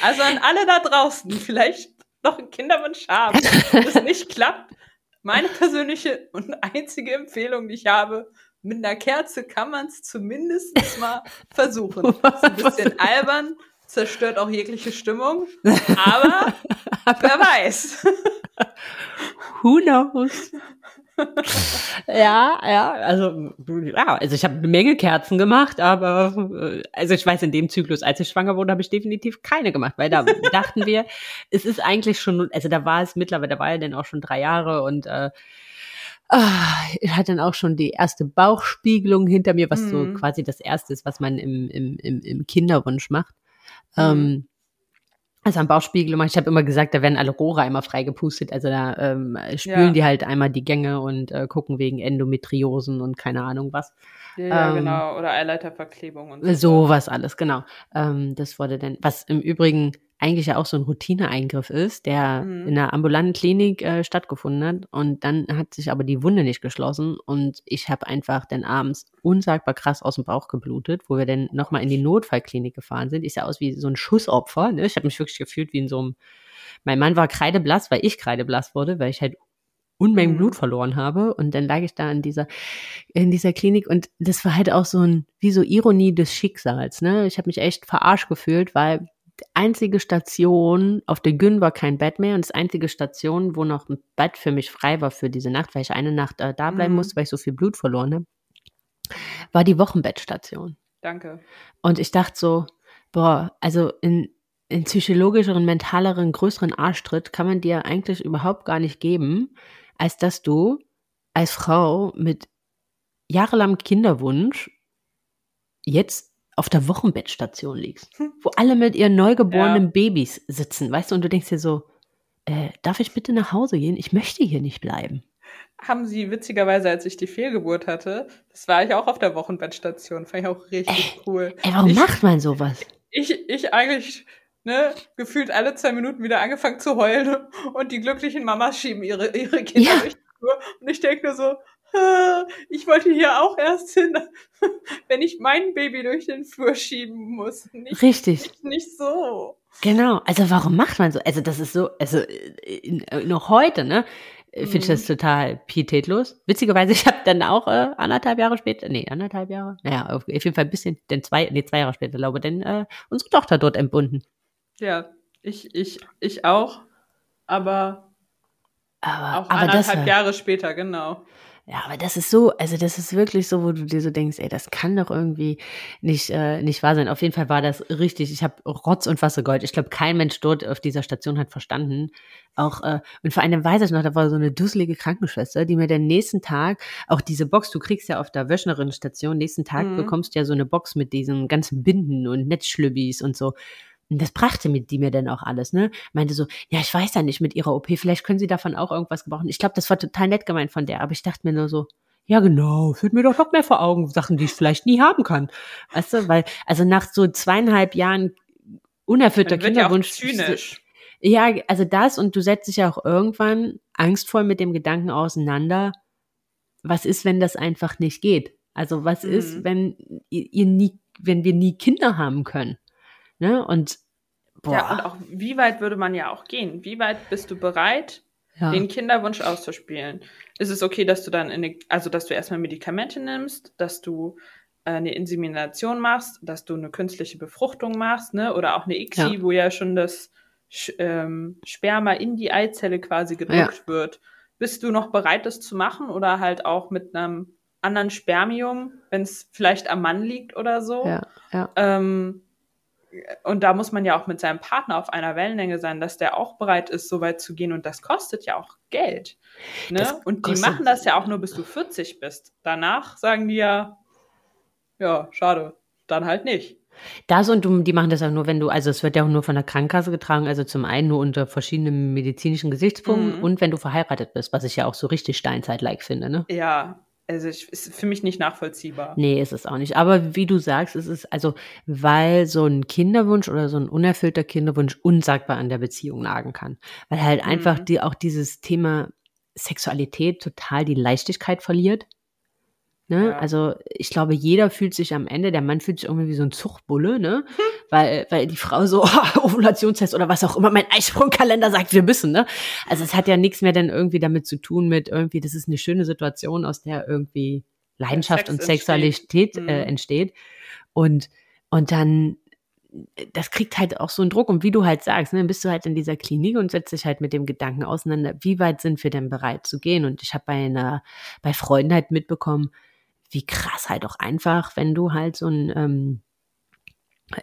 Also an alle da draußen, vielleicht noch einen Kinderwunsch haben und es nicht klappt. Meine persönliche und einzige Empfehlung, die ich habe, mit einer Kerze kann man es zumindest mal versuchen. Das ist ein bisschen albern, zerstört auch jegliche Stimmung, aber wer weiß. Who knows? Ja, ja, also, ja, also ich habe eine Menge Kerzen gemacht, aber äh, also ich weiß, in dem Zyklus, als ich schwanger wurde, habe ich definitiv keine gemacht, weil da dachten wir, es ist eigentlich schon, also da war es mittlerweile, da war ja dann auch schon drei Jahre und äh, Ah, ich hatte dann auch schon die erste Bauchspiegelung hinter mir, was mhm. so quasi das erste ist, was man im, im, im, im Kinderwunsch macht. Mhm. Ähm, also am Bauchspiegel immer, ich habe immer gesagt, da werden alle Rohre einmal freigepustet. Also da ähm, spülen ja. die halt einmal die Gänge und äh, gucken wegen Endometriosen und keine Ahnung was. Ja, ähm, genau. Oder Eileiterverklebung und so. Sowas alles, genau. Ähm, das wurde dann, was im Übrigen eigentlich ja auch so ein Routineeingriff ist, der mhm. in einer ambulanten Klinik äh, stattgefunden hat. Und dann hat sich aber die Wunde nicht geschlossen und ich habe einfach dann abends unsagbar krass aus dem Bauch geblutet, wo wir dann nochmal in die Notfallklinik gefahren sind. Ich sah aus wie so ein Schussopfer. Ne? Ich habe mich wirklich gefühlt wie in so einem. Mein Mann war kreideblass, weil ich kreideblass wurde, weil ich halt Unmengen mhm. Blut verloren habe. Und dann lag ich da in dieser, in dieser Klinik und das war halt auch so ein, wie so Ironie des Schicksals. Ne? Ich habe mich echt verarscht gefühlt, weil einzige Station, auf der Gün war kein Bett mehr und das einzige Station, wo noch ein Bett für mich frei war für diese Nacht, weil ich eine Nacht äh, da bleiben mhm. musste, weil ich so viel Blut verloren habe, war die Wochenbettstation. Danke. Und ich dachte so, boah, also in, in psychologischeren, mentaleren, größeren Arschtritt kann man dir eigentlich überhaupt gar nicht geben, als dass du als Frau mit jahrelangem Kinderwunsch jetzt auf der Wochenbettstation liegst, hm. wo alle mit ihren neugeborenen ja. Babys sitzen, weißt du, und du denkst dir so, äh, darf ich bitte nach Hause gehen? Ich möchte hier nicht bleiben. Haben sie witzigerweise, als ich die Fehlgeburt hatte, das war ich auch auf der Wochenbettstation, fand ich auch richtig ey, cool. Ey, warum ich, macht man sowas? Ich, ich eigentlich, ne, gefühlt alle zwei Minuten wieder angefangen zu heulen und die glücklichen Mamas schieben ihre, ihre Kinder ja. durch die Tour. Und ich denke nur so, ich wollte hier auch erst hin, wenn ich mein Baby durch den Flur schieben muss. Nicht, Richtig. Nicht, nicht so. Genau. Also warum macht man so? Also das ist so, also äh, noch heute, ne? Finde ich das mhm. total pietätlos. Witzigerweise, ich habe dann auch äh, anderthalb Jahre später, nee, anderthalb Jahre, naja, auf jeden Fall ein bisschen, denn zwei, nee, zwei Jahre später, glaube ich, denn äh, unsere Tochter dort entbunden. Ja, ich, ich, ich auch, aber, aber auch aber anderthalb war, Jahre später, genau. Ja, aber das ist so, also das ist wirklich so, wo du dir so denkst, ey, das kann doch irgendwie nicht, äh, nicht wahr sein. Auf jeden Fall war das richtig. Ich habe Rotz und Wasser geheult. Ich glaube, kein Mensch dort auf dieser Station hat verstanden. Auch, äh, und vor allem weiß ich noch, da war so eine dusselige Krankenschwester, die mir den nächsten Tag, auch diese Box, du kriegst ja auf der Wöchnerinnenstation, nächsten Tag mhm. bekommst du ja so eine Box mit diesen ganzen Binden und Netzschlübbis und so. Und das brachte mit die mir dann auch alles, ne? Meinte so, ja, ich weiß ja nicht mit ihrer OP, vielleicht können sie davon auch irgendwas gebrauchen. Ich glaube, das war total nett gemeint von der, aber ich dachte mir nur so, ja, genau, führt mir doch noch mehr vor Augen, Sachen, die ich vielleicht nie haben kann. Weißt du, weil, also nach so zweieinhalb Jahren unerfüllter Kinderwunsch. Ja, zynisch. ja, also das und du setzt dich ja auch irgendwann angstvoll mit dem Gedanken auseinander, was ist, wenn das einfach nicht geht? Also was mhm. ist, wenn ihr, nie, wenn wir nie Kinder haben können? Ne? Und boah. ja, und auch wie weit würde man ja auch gehen? Wie weit bist du bereit, ja. den Kinderwunsch auszuspielen? Ist es okay, dass du dann in eine, also dass du erstmal Medikamente nimmst, dass du äh, eine Insemination machst, dass du eine künstliche Befruchtung machst, ne? Oder auch eine ICSI, ja. wo ja schon das ähm, Sperma in die Eizelle quasi gedrückt ja. wird. Bist du noch bereit, das zu machen oder halt auch mit einem anderen Spermium, wenn es vielleicht am Mann liegt oder so? Ja, ja. Ähm, und da muss man ja auch mit seinem Partner auf einer Wellenlänge sein, dass der auch bereit ist, so weit zu gehen. Und das kostet ja auch Geld. Ne? Und die machen das ja auch nur, bis du 40 bist. Danach sagen die ja, ja, schade, dann halt nicht. Das und du, die machen das auch nur, wenn du, also es wird ja auch nur von der Krankenkasse getragen, also zum einen nur unter verschiedenen medizinischen Gesichtspunkten mhm. und wenn du verheiratet bist, was ich ja auch so richtig Steinzeit-like finde, ne? Ja, also ich, ist für mich nicht nachvollziehbar. Nee, ist es auch nicht. Aber wie du sagst, es ist also, weil so ein Kinderwunsch oder so ein unerfüllter Kinderwunsch unsagbar an der Beziehung nagen kann. Weil halt mhm. einfach die, auch dieses Thema Sexualität total die Leichtigkeit verliert. Ne? Ja. Also ich glaube, jeder fühlt sich am Ende, der Mann fühlt sich irgendwie wie so ein Zuchtbulle, ne? weil, weil die Frau so, oh, Ovulationstest oder was auch immer mein Eisprungkalender sagt, wir müssen, ne? Also es hat ja nichts mehr dann irgendwie damit zu tun mit irgendwie, das ist eine schöne Situation, aus der irgendwie Leidenschaft und Sexualität entsteht. Äh, mhm. entsteht. Und, und dann das kriegt halt auch so einen Druck. Und wie du halt sagst, ne, dann bist du halt in dieser Klinik und setzt dich halt mit dem Gedanken auseinander, wie weit sind wir denn bereit zu gehen? Und ich habe bei einer, bei Freunden halt mitbekommen, wie krass halt auch einfach, wenn du halt so ein ähm,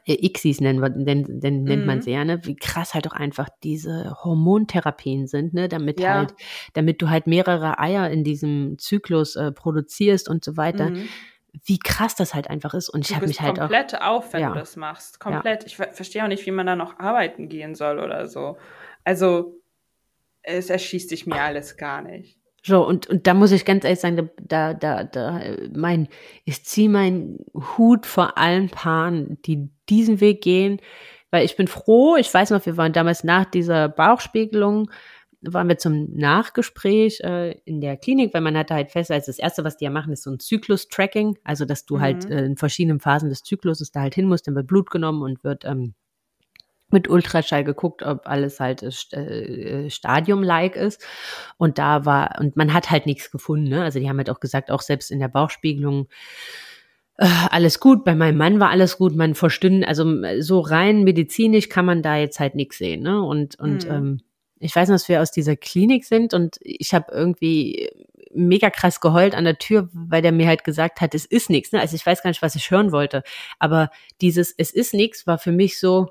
äh, Xis nennen wir, denn, denn nennt man mhm. sie ja, ne? Wie krass halt auch einfach diese Hormontherapien sind, ne? Damit ja. halt, damit du halt mehrere Eier in diesem Zyklus äh, produzierst und so weiter. Mhm. Wie krass das halt einfach ist. Und ich habe mich halt auch. komplett auf, wenn ja. du das machst. Komplett. Ja. Ich verstehe auch nicht, wie man da noch arbeiten gehen soll oder so. Also, es erschießt sich mir alles gar nicht. So, und, und da muss ich ganz ehrlich sagen, da, da, da, mein, ich ziehe meinen Hut vor allen Paaren, die diesen Weg gehen, weil ich bin froh, ich weiß noch, wir waren damals nach dieser Bauchspiegelung, waren wir zum Nachgespräch äh, in der Klinik, weil man hatte halt fest, als das erste, was die ja machen, ist so ein Zyklus-Tracking, also dass du halt, mhm. halt äh, in verschiedenen Phasen des Zykluses da halt hin musst, dann wird Blut genommen und wird ähm, mit Ultraschall geguckt, ob alles halt äh, äh, Stadium-like ist. Und da war, und man hat halt nichts gefunden. Ne? Also die haben halt auch gesagt, auch selbst in der Bauchspiegelung, äh, alles gut. Bei meinem Mann war alles gut. Man verstünde, also so rein medizinisch kann man da jetzt halt nichts sehen. Ne? Und, und mhm. ähm, ich weiß noch, dass wir aus dieser Klinik sind und ich habe irgendwie mega krass geheult an der Tür, weil der mir halt gesagt hat, es ist nichts. Ne? Also ich weiß gar nicht, was ich hören wollte. Aber dieses Es ist nichts war für mich so,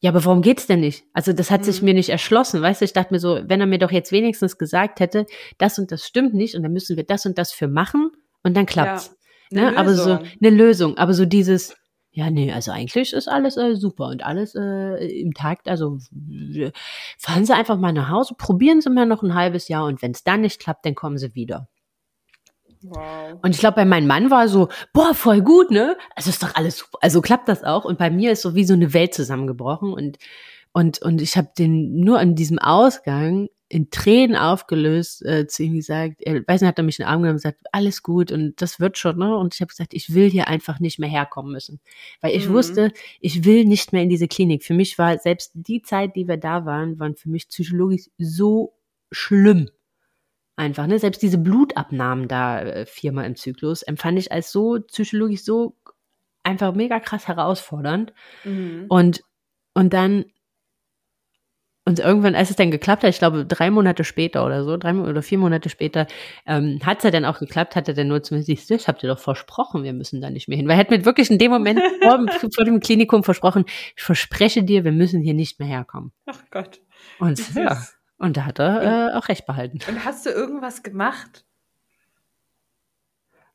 ja, aber warum geht's denn nicht? Also das hat mhm. sich mir nicht erschlossen, weißt du? Ich dachte mir so, wenn er mir doch jetzt wenigstens gesagt hätte, das und das stimmt nicht und dann müssen wir das und das für machen und dann klappt's. Ja, ne? Aber so eine Lösung, aber so dieses, ja, nee, also eigentlich ist alles äh, super und alles äh, im Takt. Also fahren Sie einfach mal nach Hause, probieren Sie mal noch ein halbes Jahr und wenn es dann nicht klappt, dann kommen Sie wieder. Wow. Und ich glaube, bei meinem Mann war so, boah, voll gut, ne? Also ist doch alles super. Also klappt das auch. Und bei mir ist so wie so eine Welt zusammengebrochen. Und, und, und ich habe den nur an diesem Ausgang in Tränen aufgelöst äh, zu ihm gesagt, er weiß nicht, hat er mich in den Arm genommen und gesagt, alles gut und das wird schon, ne? Und ich habe gesagt, ich will hier einfach nicht mehr herkommen müssen. Weil ich mhm. wusste, ich will nicht mehr in diese Klinik. Für mich war selbst die Zeit, die wir da waren, waren für mich psychologisch so schlimm einfach, ne? Selbst diese Blutabnahmen da äh, viermal im Zyklus empfand ich als so psychologisch so einfach mega krass herausfordernd. Mhm. Und, und dann, und irgendwann, als es dann geklappt hat, ich glaube drei Monate später oder so, drei oder vier Monate später, ähm, hat es ja dann auch geklappt, hat er dann nur zu mir gesagt, ich habe dir doch versprochen, wir müssen da nicht mehr hin. Weil er hat mir wirklich in dem Moment vor, vor, dem Klinikum versprochen, ich verspreche dir, wir müssen hier nicht mehr herkommen. Ach Gott. Und ja. Und da hat er äh, auch recht behalten. Und hast du irgendwas gemacht?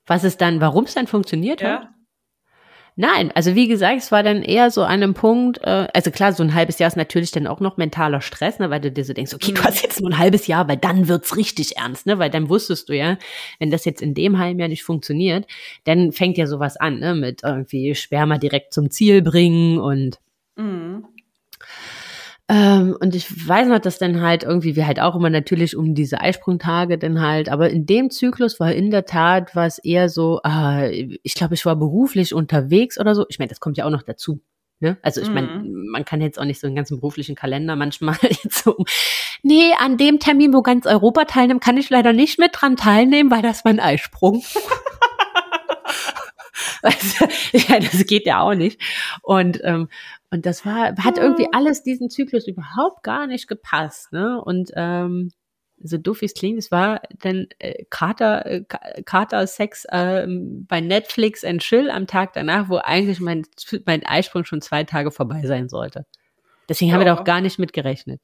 Was es dann, warum es dann funktioniert ja. hat? Nein, also wie gesagt, es war dann eher so an einem Punkt, äh, also klar, so ein halbes Jahr ist natürlich dann auch noch mentaler Stress, ne, weil du dir so denkst, okay, du mhm. hast jetzt nur ein halbes Jahr, weil dann wird's richtig ernst, ne, weil dann wusstest du ja, wenn das jetzt in dem halben Jahr nicht funktioniert, dann fängt ja sowas an, ne, mit irgendwie Sperma direkt zum Ziel bringen und mhm. Ähm, und ich weiß noch, dass dann halt irgendwie, wir halt auch immer natürlich um diese Eisprungtage dann halt, aber in dem Zyklus war in der Tat, war es eher so, äh, ich glaube, ich war beruflich unterwegs oder so. Ich meine, das kommt ja auch noch dazu. Ne? Also ich meine, mhm. man kann jetzt auch nicht so einen ganzen beruflichen Kalender manchmal jetzt so, nee, an dem Termin, wo ganz Europa teilnimmt, kann ich leider nicht mit dran teilnehmen, weil das war ein Eisprung. also, ja, das geht ja auch nicht. Und ähm, und das war, hat irgendwie alles diesen Zyklus überhaupt gar nicht gepasst, ne? Und ähm, so doof wie es klingt, es war dann äh, Kater, äh, Kater Sex äh, bei Netflix and Chill am Tag danach, wo eigentlich mein, mein Eisprung schon zwei Tage vorbei sein sollte. Deswegen ja. haben wir da auch gar nicht mit gerechnet.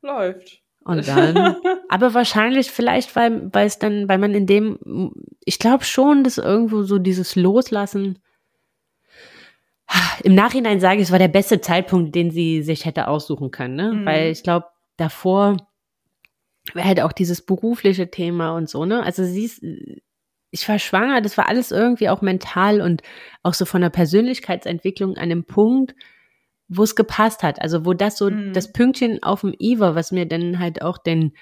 Läuft. Und dann, aber wahrscheinlich vielleicht, weil, weil es dann, weil man in dem, ich glaube schon, dass irgendwo so dieses Loslassen im Nachhinein sage ich, es war der beste Zeitpunkt, den sie sich hätte aussuchen können, ne? Mhm. Weil ich glaube, davor wäre halt auch dieses berufliche Thema und so, ne? Also sie ist, ich war schwanger, das war alles irgendwie auch mental und auch so von der Persönlichkeitsentwicklung an einem Punkt, wo es gepasst hat. Also wo das so mhm. das Pünktchen auf dem I war, was mir dann halt auch den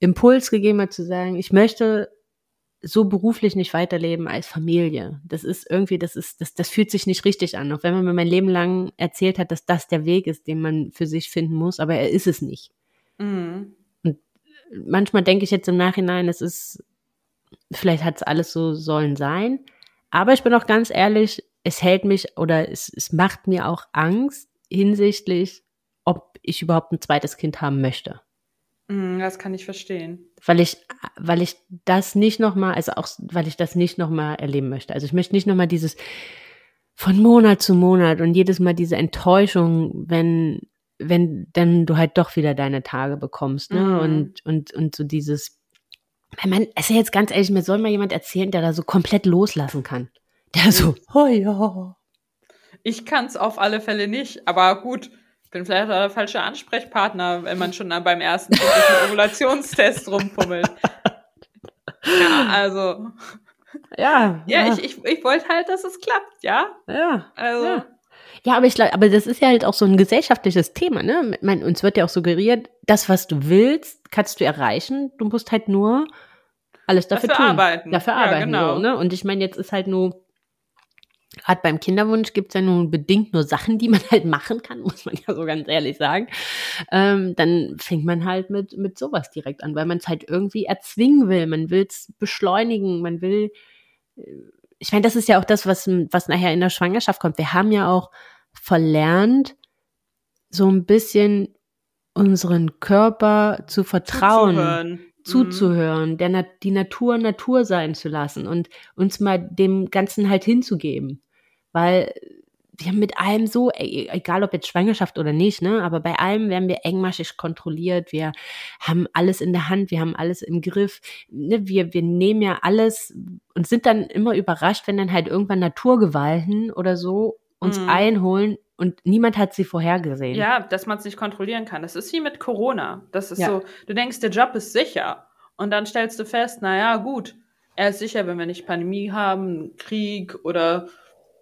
Impuls gegeben hat zu sagen, ich möchte so beruflich nicht weiterleben als Familie. Das ist irgendwie, das ist, das, das fühlt sich nicht richtig an. Auch wenn man mir mein Leben lang erzählt hat, dass das der Weg ist, den man für sich finden muss, aber er ist es nicht. Mhm. Und manchmal denke ich jetzt im Nachhinein, es ist, vielleicht hat es alles so sollen sein. Aber ich bin auch ganz ehrlich, es hält mich oder es, es macht mir auch Angst hinsichtlich, ob ich überhaupt ein zweites Kind haben möchte. Mhm, das kann ich verstehen. Weil ich, weil ich das nicht nochmal, also auch, weil ich das nicht nochmal erleben möchte. Also ich möchte nicht nochmal dieses von Monat zu Monat und jedes Mal diese Enttäuschung, wenn, wenn dann du halt doch wieder deine Tage bekommst, ne? Mhm. Und, und, und so dieses, wenn man, es ist ja jetzt ganz ehrlich, mir soll mal jemand erzählen, der da so komplett loslassen kann. Der so, oh ja. Ich kann es auf alle Fälle nicht, aber gut, bin vielleicht der falsche Ansprechpartner, wenn man schon beim ersten Ovulationstest rumpummelt. Ja, also. Ja. Ja, ja. Ich, ich, ich wollte halt, dass es klappt, ja? Ja. Also. Ja. Ja, aber ich glaube, aber das ist ja halt auch so ein gesellschaftliches Thema, ne? Man, uns wird ja auch suggeriert, das, was du willst, kannst du erreichen. Du musst halt nur alles dafür, dafür tun. Arbeiten. Dafür arbeiten. Ja, genau. So, ne? Und ich meine, jetzt ist halt nur Gerade beim Kinderwunsch gibt es ja nun bedingt nur Sachen, die man halt machen kann, muss man ja so ganz ehrlich sagen. Ähm, dann fängt man halt mit, mit sowas direkt an, weil man es halt irgendwie erzwingen will. Man will es beschleunigen, man will. Äh, ich meine, das ist ja auch das, was, was nachher in der Schwangerschaft kommt. Wir haben ja auch verlernt, so ein bisschen unseren Körper zu vertrauen. Zuzuhören zuzuhören, mhm. der Na die Natur Natur sein zu lassen und uns mal dem Ganzen halt hinzugeben. Weil wir haben mit allem so, e-, egal ob jetzt Schwangerschaft oder nicht, ne, aber bei allem werden wir engmaschig kontrolliert, wir haben alles in der Hand, wir haben alles im Griff, ne, wir, wir nehmen ja alles und sind dann immer überrascht, wenn dann halt irgendwann Naturgewalten oder so uns mhm. einholen und niemand hat sie vorhergesehen. Ja, dass man es nicht kontrollieren kann. Das ist wie mit Corona. Das ist ja. so, du denkst, der Job ist sicher. Und dann stellst du fest, naja, gut, er ist sicher, wenn wir nicht Pandemie haben, Krieg oder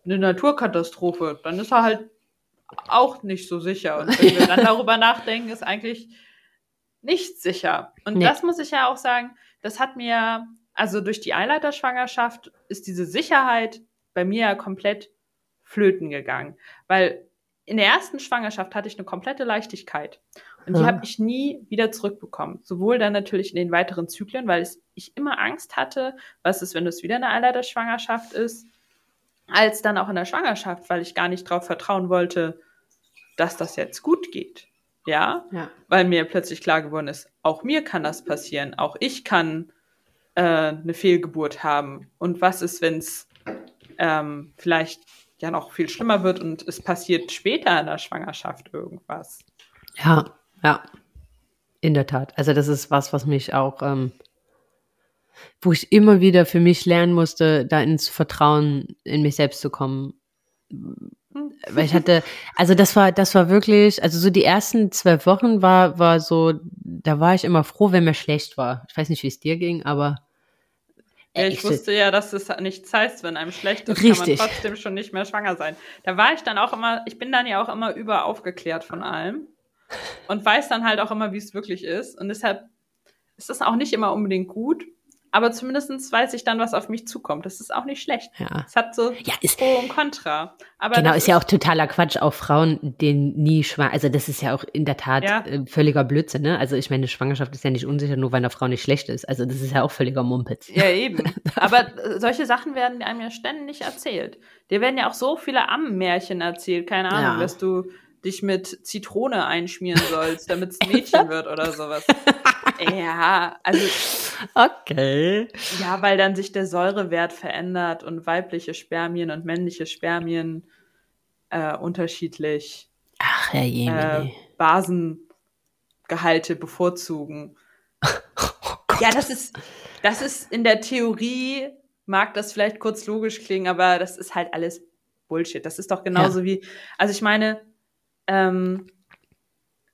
eine Naturkatastrophe, dann ist er halt auch nicht so sicher. Und wenn wir dann darüber nachdenken, ist eigentlich nicht sicher. Und nee. das muss ich ja auch sagen, das hat mir, also durch die Eileiterschwangerschaft ist diese Sicherheit bei mir ja komplett flöten gegangen. Weil in der ersten Schwangerschaft hatte ich eine komplette Leichtigkeit. Und die ja. habe ich nie wieder zurückbekommen. Sowohl dann natürlich in den weiteren Zyklen, weil ich immer Angst hatte, was ist, wenn es wieder eine Eileiterschwangerschaft ist, als dann auch in der Schwangerschaft, weil ich gar nicht darauf vertrauen wollte, dass das jetzt gut geht. Ja? ja? Weil mir plötzlich klar geworden ist, auch mir kann das passieren. Auch ich kann äh, eine Fehlgeburt haben. Und was ist, wenn es ähm, vielleicht ja noch viel schlimmer wird und es passiert später in der Schwangerschaft irgendwas. Ja, ja. In der Tat. Also das ist was, was mich auch, ähm, wo ich immer wieder für mich lernen musste, da ins Vertrauen in mich selbst zu kommen. Weil ich hatte, also das war, das war wirklich, also so die ersten zwölf Wochen war, war so, da war ich immer froh, wenn mir schlecht war. Ich weiß nicht, wie es dir ging, aber ja, ich, ich wusste ja, dass es nichts heißt, wenn einem schlecht ist, Richtig. kann man trotzdem schon nicht mehr schwanger sein. Da war ich dann auch immer, ich bin dann ja auch immer über aufgeklärt von allem. und weiß dann halt auch immer, wie es wirklich ist. Und deshalb ist das auch nicht immer unbedingt gut. Aber zumindest weiß ich dann, was auf mich zukommt. Das ist auch nicht schlecht. Ja. Es hat so Ja, ist, Pro und Contra. Aber genau, ist ja auch totaler Quatsch, auch Frauen, denen nie schwanger, also das ist ja auch in der Tat Ja. äh, völliger Blödsinn, ne? Also ich meine, Schwangerschaft ist ja nicht unsicher, nur weil eine Frau nicht schlecht ist. Also das ist ja auch völliger Mumpitz. Ja, eben. Aber äh, solche Sachen werden einem ja ständig erzählt. Dir werden ja auch so viele Ammenmärchen erzählt, keine Ahnung, Ja. dass du dich mit Zitrone einschmieren sollst, damit es ein Mädchen wird oder sowas. Ja, also Okay. ja, weil dann sich der Säurewert verändert und weibliche Spermien und männliche Spermien äh, unterschiedlich Ach, Herr äh. Basengehalte bevorzugen. oh. Ja, das ist, das ist in der Theorie, mag das vielleicht kurz logisch klingen, aber das ist halt alles Bullshit. Das ist doch genauso wie, also ich meine, ähm,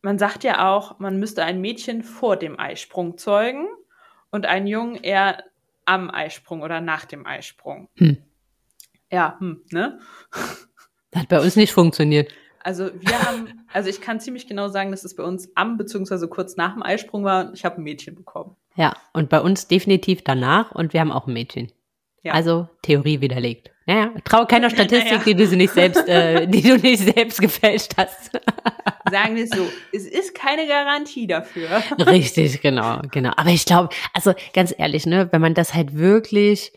man sagt ja auch, man müsste ein Mädchen vor dem Eisprung zeugen und einen Jungen eher am Eisprung oder nach dem Eisprung. Hm. Ja, hm, ne? Hat bei uns nicht funktioniert. Also wir haben, also ich kann ziemlich genau sagen, dass es bei uns am beziehungsweise kurz nach dem Eisprung war und ich habe ein Mädchen bekommen. Ja, und bei uns definitiv danach und wir haben auch ein Mädchen. Ja. Also Theorie widerlegt. Naja, trau keiner Statistik, Naja. die du sie nicht selbst, äh, die du nicht selbst gefälscht hast. Sagen wir es so, es ist keine Garantie dafür. Richtig, genau, genau. Aber ich glaube, also ganz ehrlich, ne, wenn man das halt wirklich,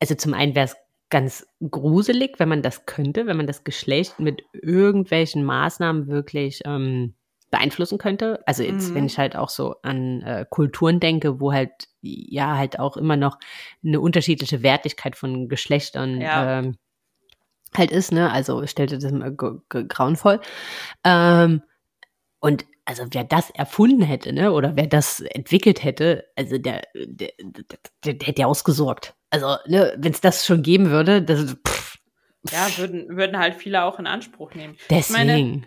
also zum einen wäre es ganz gruselig, wenn man das könnte, wenn man das Geschlecht mit irgendwelchen Maßnahmen wirklich ähm, beeinflussen könnte. Also jetzt, Mhm. wenn ich halt auch so an äh, Kulturen denke, wo halt ja halt auch immer noch eine unterschiedliche Wertigkeit von Geschlechtern Ja. ähm, halt ist, ne? Also ich stellte das g- grauenvoll. Ähm, und also wer das erfunden hätte, ne, oder wer das entwickelt hätte, also der, der, der, der hätte ja ausgesorgt. Also, ne, wenn es das schon geben würde, das pff, Ja, würden, würden halt viele auch in Anspruch nehmen. Ich meine, deswegen.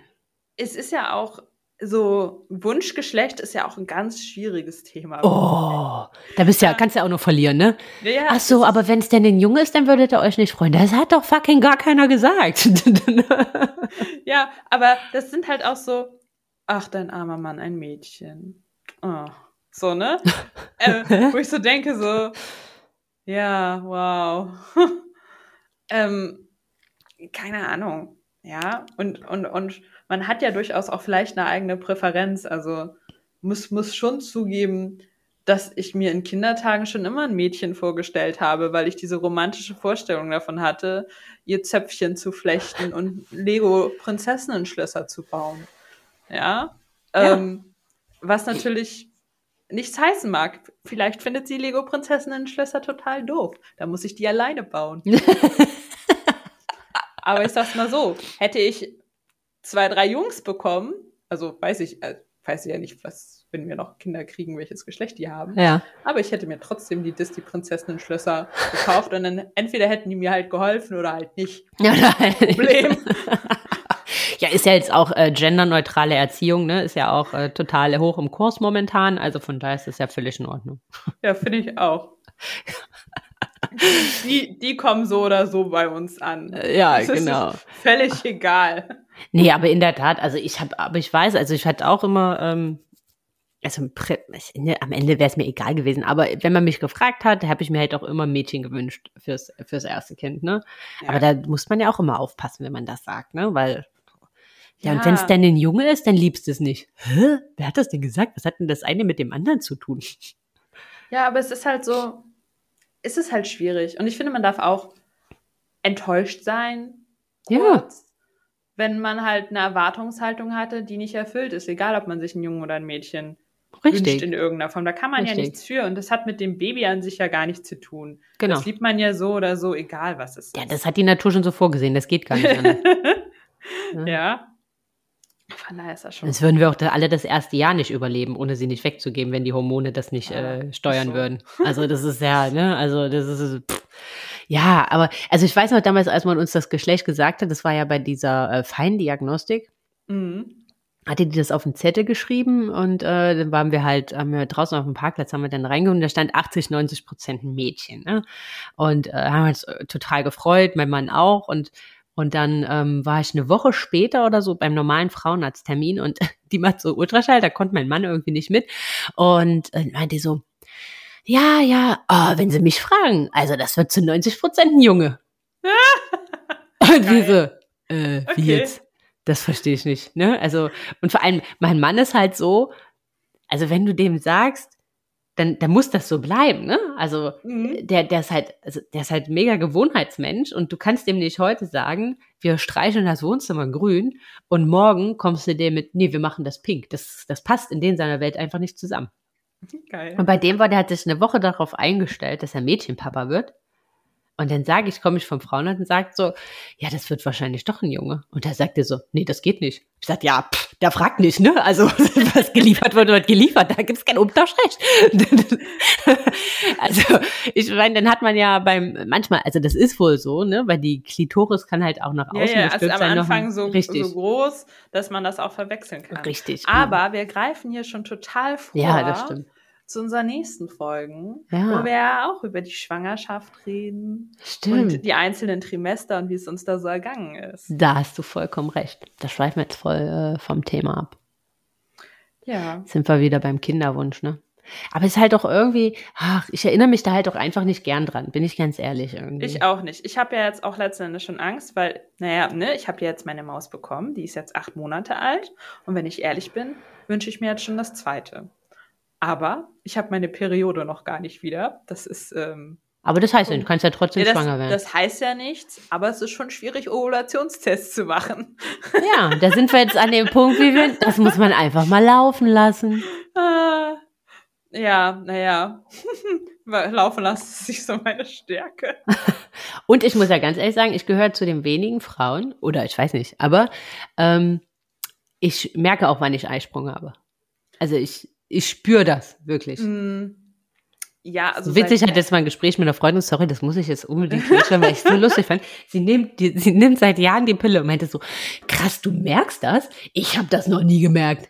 es ist ja auch so, Wunschgeschlecht ist ja auch ein ganz schwieriges Thema. Oh, da bist du ja, kannst ja auch nur verlieren, ne? Ja, Ach so, aber wenn es denn ein Junge ist, dann würdet ihr euch nicht freuen. Das hat doch fucking gar keiner gesagt. Ja, aber das sind halt auch so, ach, dein armer Mann, ein Mädchen. Oh. So, ne? äh, wo ich so denke, so, ja, wow. ähm, keine Ahnung. Ja, und, und, und man hat ja durchaus auch vielleicht eine eigene Präferenz. Also muss, muss schon zugeben, dass ich mir in Kindertagen schon immer ein Mädchen vorgestellt habe, weil ich diese romantische Vorstellung davon hatte, ihr Zöpfchen zu flechten und Lego-Prinzessinnen-Schlösser zu bauen. Ja. Ja. Ähm, was natürlich nichts heißen mag. Vielleicht findet sie Lego-Prinzessinnen-Schlösser total doof. Da muss ich die alleine bauen. Aber ich sag's mal so, hätte ich zwei, drei Jungs bekommen, also weiß ich, äh, weiß ich ja nicht, was, wenn wir noch Kinder kriegen, welches Geschlecht die haben. ja. Aber ich hätte mir trotzdem die Disney-Prinzessinnen-Schlösser gekauft und dann entweder hätten die mir halt geholfen oder halt nicht. Ja, nein. Problem. Ja, ist ja jetzt auch äh, genderneutrale Erziehung, ne? Ist ja auch äh, total hoch im Kurs momentan. Also von daher ist das ja völlig in Ordnung. Ja, finde ich auch. Die, die kommen so oder so bei uns an. Äh, Ja, Das genau. Völlig egal. Nee, aber in der Tat, also ich habe, aber ich weiß, also ich hatte auch immer, ähm, also am Ende wäre es mir egal gewesen, aber wenn man mich gefragt hat, habe ich mir halt auch immer ein Mädchen gewünscht fürs, fürs erste Kind, ne? Aber da muss man ja auch immer aufpassen, wenn man das sagt, ne? Weil, ja, und Ja. wenn es dann ein Junge ist, dann liebst du es nicht. Hä? Wer hat das denn gesagt? Was hat denn das eine mit dem anderen zu tun? Ja, aber es ist halt so, es ist halt schwierig. Und ich finde, man darf auch enttäuscht sein, Ja. kurz, wenn man halt eine Erwartungshaltung hatte, die nicht erfüllt ist, egal ob man sich einen Jungen oder ein Mädchen wünscht Richtig, in irgendeiner Form. Da kann man ja Richtig. nichts für. Und das hat mit dem Baby an sich ja gar nichts zu tun. genau. Das liebt man ja so oder so, egal was es Ja, ist. das hat die Natur schon so vorgesehen, das geht gar nicht anders. Ja. ja. Von daher ist das schon. Sonst würden wir auch alle das erste Jahr nicht überleben, ohne sie nicht wegzugeben, wenn die Hormone das nicht äh, steuern so. würden. Also das ist ja, ne, also das ist, pff. ja, aber, also ich weiß noch damals, als man uns das Geschlecht gesagt hat, das war ja bei dieser äh, Feindiagnostik, Mhm. hatte die das auf den Zettel geschrieben und äh, dann waren wir halt, haben wir draußen auf dem Parkplatz, haben wir dann reingekommen, da stand 80, 90 Prozent Mädchen, ne? Und äh, haben uns äh, total gefreut, mein Mann auch und Und dann ähm, war ich eine Woche später oder so beim normalen Frauenarzttermin und die macht so Ultraschall, da konnte mein Mann irgendwie nicht mit. Und äh, meinte so, ja, ja, oh, wenn Sie mich fragen, also das wird zu 90 Prozent ein Junge. und wie so, äh, wie Okay. jetzt? Das verstehe ich nicht, ne? Also, und vor allem, mein Mann ist halt so, also wenn du dem sagst, dann, dann muss das so bleiben, ne? Also, Mhm. der, der ist halt, also der ist halt mega Gewohnheitsmensch und du kannst dem nicht heute sagen, wir streicheln das Wohnzimmer grün und morgen kommst du dem mit, nee, wir machen das pink. Das, das passt in den seiner Welt einfach nicht zusammen. Geil. Und bei dem war, der hat sich eine Woche darauf eingestellt, dass er Mädchenpapa wird. Und dann sage ich, komme ich vom Frauenarzt und sagt so, ja, das wird wahrscheinlich doch ein Junge. Und da sagt er so, nee, das geht nicht. Ich sag, ja, pff, der fragt nicht, ne? Also, was geliefert wird, wird geliefert. Da gibt's kein Umtauschrecht. also, ich meine, dann hat man ja beim, manchmal, also das ist wohl so, ne? Weil die Klitoris kann halt auch nach Ja, außen ja, also gestülpt am sein. Anfang ein- so, richtig, so groß, dass man das auch verwechseln kann. richtig. Aber wir greifen hier schon total vor ja, das stimmt. Zu unseren nächsten Folgen, Ja. wo wir ja auch über die Schwangerschaft reden Stimmt. und die einzelnen Trimester und wie es uns da so ergangen ist. Da hast du vollkommen recht. Da schweifen wir jetzt voll äh, vom Thema ab. Ja. sind wir wieder beim Kinderwunsch, ne? Aber es ist halt auch irgendwie, ach, ich erinnere mich da halt auch einfach nicht gern dran, bin ich ganz ehrlich irgendwie. Ich auch nicht. Ich habe ja jetzt auch letzten Endes schon Angst, weil, naja, ne, ich habe ja jetzt meine Maus bekommen, die ist jetzt acht Monate alt. Und wenn ich ehrlich bin, wünsche ich mir jetzt schon das zweite. Aber ich habe meine Periode noch gar nicht wieder. Das ist, ähm, Aber das heißt ja, du kannst ja trotzdem ja, das, schwanger werden. das heißt ja nichts, aber es ist schon schwierig, Ovulationstests zu machen. ja, da sind wir jetzt an dem Punkt, wie wir, das muss man einfach mal laufen lassen. Ah, ja, naja. Laufen lassen ist nicht so meine Stärke. Und ich muss ja ganz ehrlich sagen, ich gehöre zu den wenigen Frauen, oder ich weiß nicht, aber ähm, ich merke auch, wann ich Eisprung habe. Also ich, ich spüre das wirklich. Mm, Ja, also. Witzig hat jetzt mal ein Gespräch mit einer Freundin, sorry, das muss ich jetzt unbedingt loswerden, weil ich es so lustig fand. Sie nimmt, die, sie nimmt seit Jahren die Pille und meinte so, krass, du merkst das? Ich habe das noch nie gemerkt.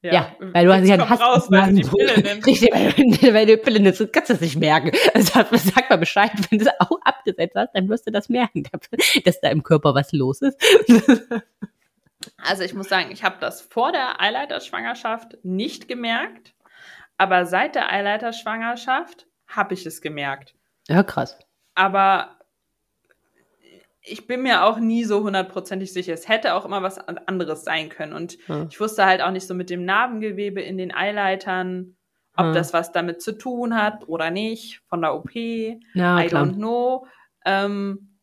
Ja, weil du hast ja einen Hass raus, weil du die Pille nimmst. Richtig, weil, du- weil du die Pille nimmst, kannst du das nicht merken. Also sag sag mal Bescheid, wenn du es auch abgesetzt hast, dann wirst du das merken, dass da im Körper was los ist. Also ich muss sagen, ich habe das vor der Eileiterschwangerschaft nicht gemerkt, aber seit der Eileiterschwangerschaft habe ich es gemerkt. Ja, krass. Aber ich bin mir auch nie so hundertprozentig sicher. Es hätte auch immer was an- anderes sein können. Und Ja. ich wusste halt auch nicht so mit dem Narbengewebe in den Eileitern, ob Ja. das was damit zu tun hat oder nicht, von der OP. Ja, I klar. don't know. Ähm,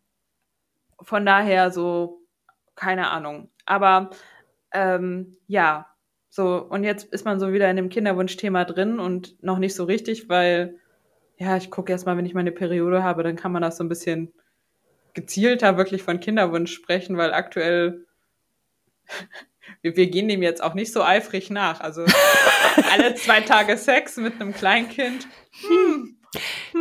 von daher so, keine Ahnung. Aber ähm, ja, so, und jetzt ist man so wieder in dem Kinderwunschthema drin und noch nicht so richtig, weil, ja, ich gucke erst mal, wenn ich meine Periode habe, dann kann man das so ein bisschen gezielter wirklich von Kinderwunsch sprechen, weil aktuell wir, wir gehen dem jetzt auch nicht so eifrig nach. Also alle zwei Tage Sex mit einem Kleinkind. Hm,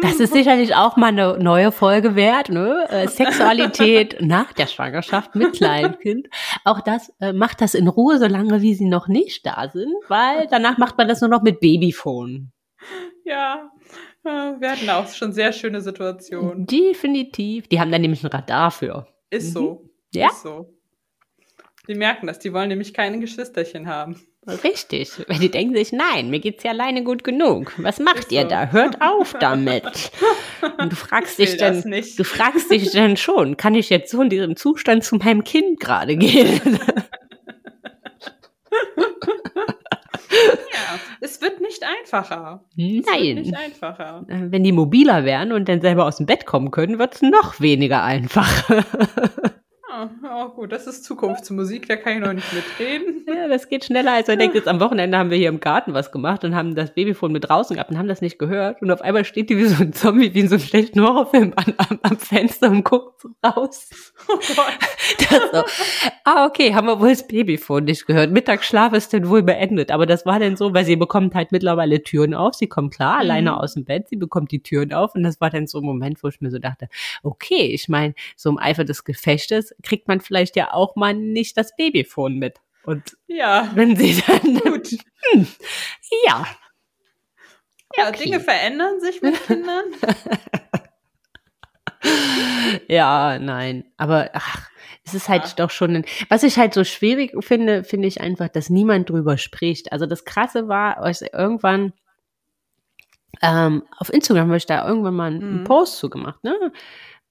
Das ist sicherlich auch mal eine neue Folge wert, ne? Äh, Sexualität nach der Schwangerschaft mit Kleinkind. Auch das äh, macht das in Ruhe, solange wie sie noch nicht da sind, weil danach macht man das nur noch mit Babyphone. Ja, äh, wir hatten auch schon sehr schöne Situationen. Definitiv. Die haben da nämlich ein Radar für. Ist so. Ja. Ist so. Die merken das, die wollen nämlich keine Geschwisterchen haben. Richtig. Weil die denken sich, nein, mir geht's ja alleine gut genug. Was macht Ist ihr so. da? Hört auf damit. Und du fragst Ich dich dann, du fragst dich dann schon, kann ich jetzt so in diesem Zustand zu meinem Kind gerade gehen? Ja, es wird nicht einfacher. Es wird nicht Nein. einfacher. Äh, Wenn die mobiler wären und dann selber aus dem Bett kommen können, wird's noch weniger einfach. Ja, oh, gut, das ist Zukunftsmusik, da kann ich noch nicht mitreden. ja, das geht schneller, als man denkt. Jetzt am Wochenende haben wir hier im Garten was gemacht und haben das Babyphone mit draußen gehabt und haben das nicht gehört. Und auf einmal steht die wie so ein Zombie, wie in so einem schlechten Horrorfilm an, am, am Fenster und guckt so raus. Oh Gott. So. Ah, okay, haben wir wohl das Babyphone nicht gehört. Mittagsschlaf ist denn wohl beendet. Aber das war dann so, weil sie bekommt halt mittlerweile Türen auf. Sie kommt klar, alleine Mhm. aus dem Bett. Sie bekommt die Türen auf. Und das war dann so ein Moment, wo ich mir so dachte, okay, ich meine, so im Eifer des Gefechtes kriegt man vielleicht ja auch mal nicht das Babyphone mit. Und Ja, wenn sie dann, gut. ja, Ja, Okay. Dinge verändern sich mit Kindern. ja, nein. Aber ach, es ist halt ja. doch schon, ein, was ich halt so schwierig finde, finde ich einfach, dass niemand drüber spricht. Also das Krasse war, als irgendwann ähm, auf Instagram habe ich da irgendwann mal einen, mhm. Post zu gemacht, ne?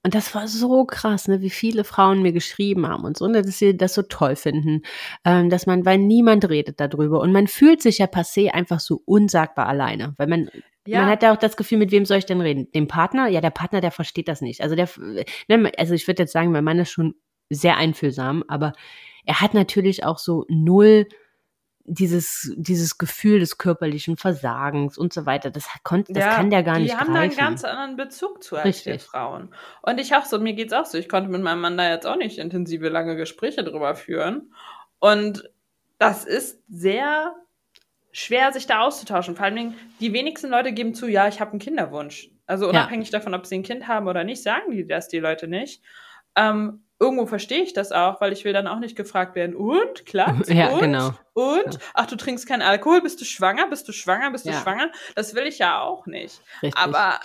Und das war so krass, ne, wie viele Frauen mir geschrieben haben und so, ne, dass sie das so toll finden, ähm, dass man, weil niemand redet darüber und man fühlt sich ja passé einfach so unsagbar alleine, weil man ja. Man hat ja auch das Gefühl, mit wem soll ich denn reden? Dem Partner? Ja, der Partner, der versteht das nicht. Also der, ne, also ich würde jetzt sagen, mein Mann ist schon sehr einfühlsam, aber er hat natürlich auch so null dieses, dieses Gefühl des körperlichen Versagens und so weiter, das, konnt, das ja, kann der gar nicht Die haben greifen. da einen ganz anderen Bezug zu als wir Frauen. Und ich auch so, mir geht's auch so, ich konnte mit meinem Mann da jetzt auch nicht intensive, lange Gespräche drüber führen. Und das ist sehr schwer, sich da auszutauschen. Vor allem, die wenigsten Leute geben zu, ja, ich habe einen Kinderwunsch. Also unabhängig ja. davon, ob sie ein Kind haben oder nicht, sagen die das die Leute nicht. Ähm, irgendwo verstehe ich das auch, weil ich will dann auch nicht gefragt werden, und, klappt Ja, und, genau. Und, ja. ach, du trinkst keinen Alkohol, bist du schwanger, bist du schwanger, bist du ja. schwanger? Das will ich ja auch nicht. Richtig. Aber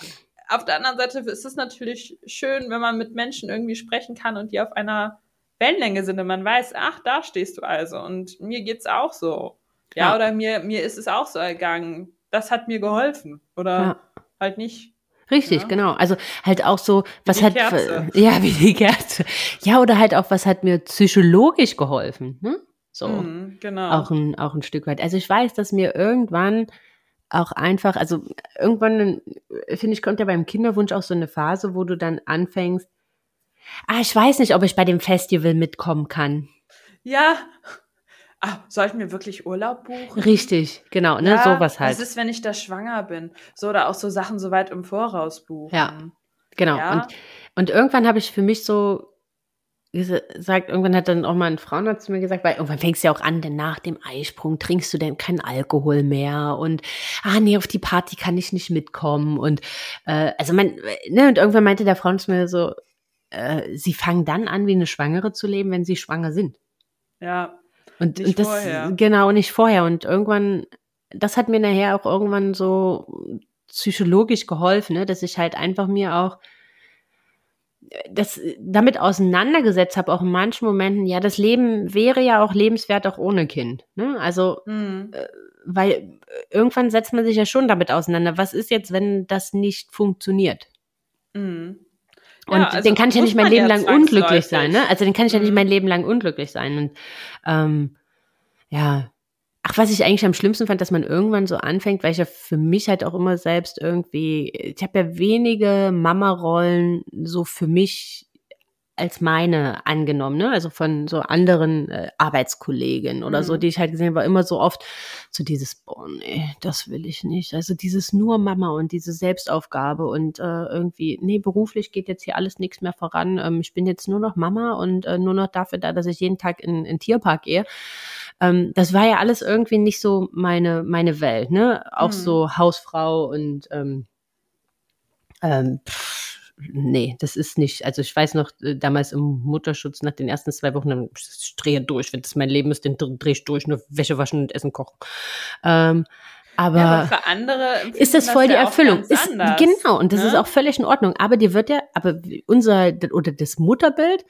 auf der anderen Seite ist es natürlich schön, wenn man mit Menschen irgendwie sprechen kann und die auf einer Wellenlänge sind und man weiß, ach, da stehst du also und mir geht's auch so. Ja, ja. oder mir, mir ist es auch so ergangen. Das hat mir geholfen. Oder halt nicht. Richtig, ja. genau. Also halt auch so, was hat Kerze. ja wie die Kerze. Ja, oder halt auch, was hat mir psychologisch geholfen, ne? So. Mhm, genau. Auch ein, auch ein Stück weit. Also ich weiß, dass mir irgendwann auch einfach, also irgendwann, finde ich, kommt ja beim Kinderwunsch auch so eine Phase, wo du dann anfängst, ah, ich weiß nicht, ob ich bei dem Festival mitkommen kann. Ja, ah, soll ich mir wirklich Urlaub buchen? Richtig, genau, ne, ja, sowas halt. Was ist, wenn ich da schwanger bin? So oder auch so Sachen so weit im Voraus buchen. Ja, genau. Ja. Und, und irgendwann habe ich für mich so gesagt, irgendwann hat dann auch mal ein Frauenarzt zu mir gesagt, weil irgendwann fängst du ja auch an, denn nach dem Eisprung trinkst du denn keinen Alkohol mehr und ah nee, auf die Party kann ich nicht mitkommen und äh, also man, ne, und irgendwann meinte der Frauenarzt mir so, äh, sie fangen dann an, wie eine Schwangere zu leben, wenn sie schwanger sind. Ja. Und, und das, vorher. genau, nicht vorher. Und irgendwann, das hat mir nachher auch irgendwann so psychologisch geholfen, ne, dass ich halt einfach mir auch das damit auseinandergesetzt habe, auch in manchen Momenten, ja, das Leben wäre ja auch lebenswert auch ohne Kind. Ne? Also, mhm. äh, weil irgendwann setzt man sich ja schon damit auseinander. Was ist jetzt, wenn das nicht funktioniert? Mhm. Und also den kann ich ja nicht mein Leben lang unglücklich sein, ne? Also den kann ich ja nicht mein Leben lang unglücklich sein. Und ähm, ja, ach, was ich eigentlich am schlimmsten fand, dass man irgendwann so anfängt, weil ich ja für mich halt auch immer selbst irgendwie, ich habe ja wenige Mama-Rollen so für mich als meine angenommen, ne? Also von so anderen äh, Arbeitskolleginnen oder mhm. so, die ich halt gesehen habe, immer so oft so dieses, boah, nee, das will ich nicht. Also dieses nur Mama und diese Selbstaufgabe und äh, irgendwie, nee, beruflich geht jetzt hier alles nichts mehr voran. Ähm, ich bin jetzt nur noch Mama und äh, nur noch dafür da, dass ich jeden Tag in, in Tierpark gehe. Ähm, das war ja alles irgendwie nicht so meine, meine Welt, ne? Auch mhm. so Hausfrau und ähm, ähm, pff, nee, das ist nicht. Also ich weiß noch, äh, damals im Mutterschutz nach den ersten zwei Wochen, dann ich drehe durch, wenn das mein Leben ist, dann drehe ich durch, nur Wäsche waschen und Essen kochen. Ähm, aber, ja, aber, für andere ist das voll das die ja Erfüllung. Ist, anders, genau, und das ne? ist auch völlig in Ordnung. Aber dir wird ja, aber unser oder das Mutterbild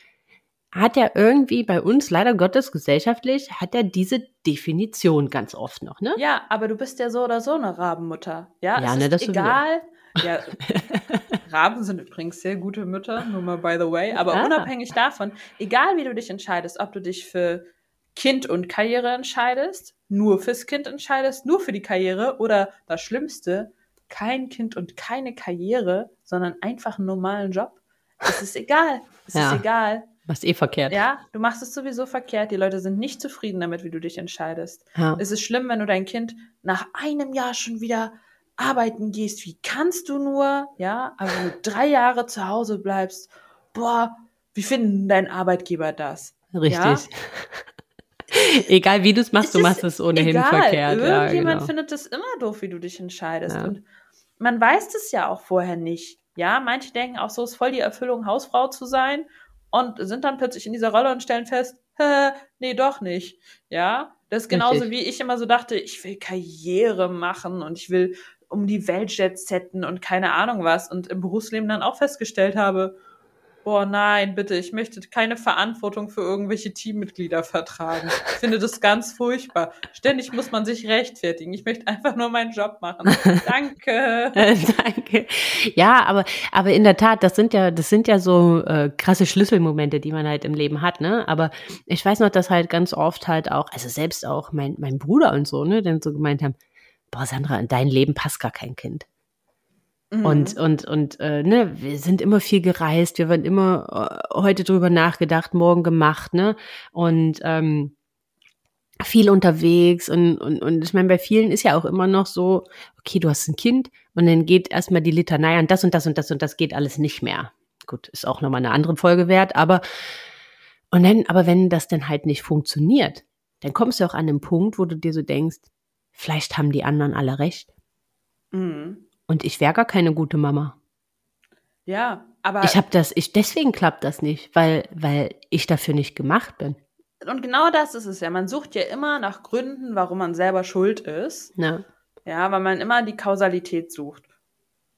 hat ja irgendwie bei uns leider Gottes gesellschaftlich hat er diese Definition ganz oft noch, ne? Ja, aber du bist ja so oder so eine Rabenmutter. Ja, ja es ne, ist egal. Ja, Raben sind übrigens sehr gute Mütter, nur mal by the way. Aber Ah. unabhängig davon, egal wie du dich entscheidest, ob du dich für Kind und Karriere entscheidest, nur fürs Kind entscheidest, nur für die Karriere oder das Schlimmste, kein Kind und keine Karriere, sondern einfach einen normalen Job. Es ist egal. Es Ja. ist egal. Was eh verkehrt. Ja, du machst es sowieso verkehrt. Die Leute sind nicht zufrieden damit, wie du dich entscheidest. Ja. Es ist schlimm, wenn du dein Kind nach einem Jahr schon wieder arbeiten gehst. Wie kannst du nur? Ja, aber wenn du drei Jahre zu Hause bleibst, boah, wie finden dein Arbeitgeber das? Richtig. Ja? Egal wie du es machst, Es du machst es ohnehin egal. verkehrt. Ja, Irgendjemand genau. findet es immer doof, wie du dich entscheidest. Ja. Und man weiß das ja auch vorher nicht. Ja, manche denken auch so, es ist voll die Erfüllung, Hausfrau zu sein und sind dann plötzlich in dieser Rolle und stellen fest, nee, doch nicht. Ja, das ist genauso Richtig. wie ich immer so dachte, ich will Karriere machen und ich will um die Welt jet setten und keine Ahnung was und im Berufsleben dann auch festgestellt habe, boah, nein, bitte, ich möchte keine Verantwortung für irgendwelche Teammitglieder vertragen. Ich finde das ganz furchtbar. Ständig muss man sich rechtfertigen. Ich möchte einfach nur meinen Job machen. Danke. Danke. Ja, aber, aber in der Tat, das sind ja, das sind ja so äh, krasse Schlüsselmomente, die man halt im Leben hat, ne? Aber ich weiß noch, dass halt ganz oft halt auch, also selbst auch mein, mein Bruder und so, ne, dann so gemeint haben, boah, Sandra, in dein Leben passt gar kein Kind. Mhm. Und, und, und äh, ne, wir sind immer viel gereist, wir werden immer äh, heute drüber nachgedacht, morgen gemacht, ne? Und ähm, viel unterwegs und, und, und ich meine, bei vielen ist ja auch immer noch so, okay, du hast ein Kind und dann geht erstmal die Litanei an das und das und das und das geht alles nicht mehr. Gut, ist auch nochmal eine andere Folge wert, aber und dann, aber wenn das dann halt nicht funktioniert, dann kommst du auch an den Punkt, wo du dir so denkst, vielleicht haben die anderen alle recht. Mhm. Und ich wäre gar keine gute Mama. Ja, aber. Ich habe das, ich, deswegen klappt das nicht, weil, weil ich dafür nicht gemacht bin. Und genau das ist es ja. Man sucht ja immer nach Gründen, warum man selber schuld ist. Ja. Ja, weil man immer die Kausalität sucht,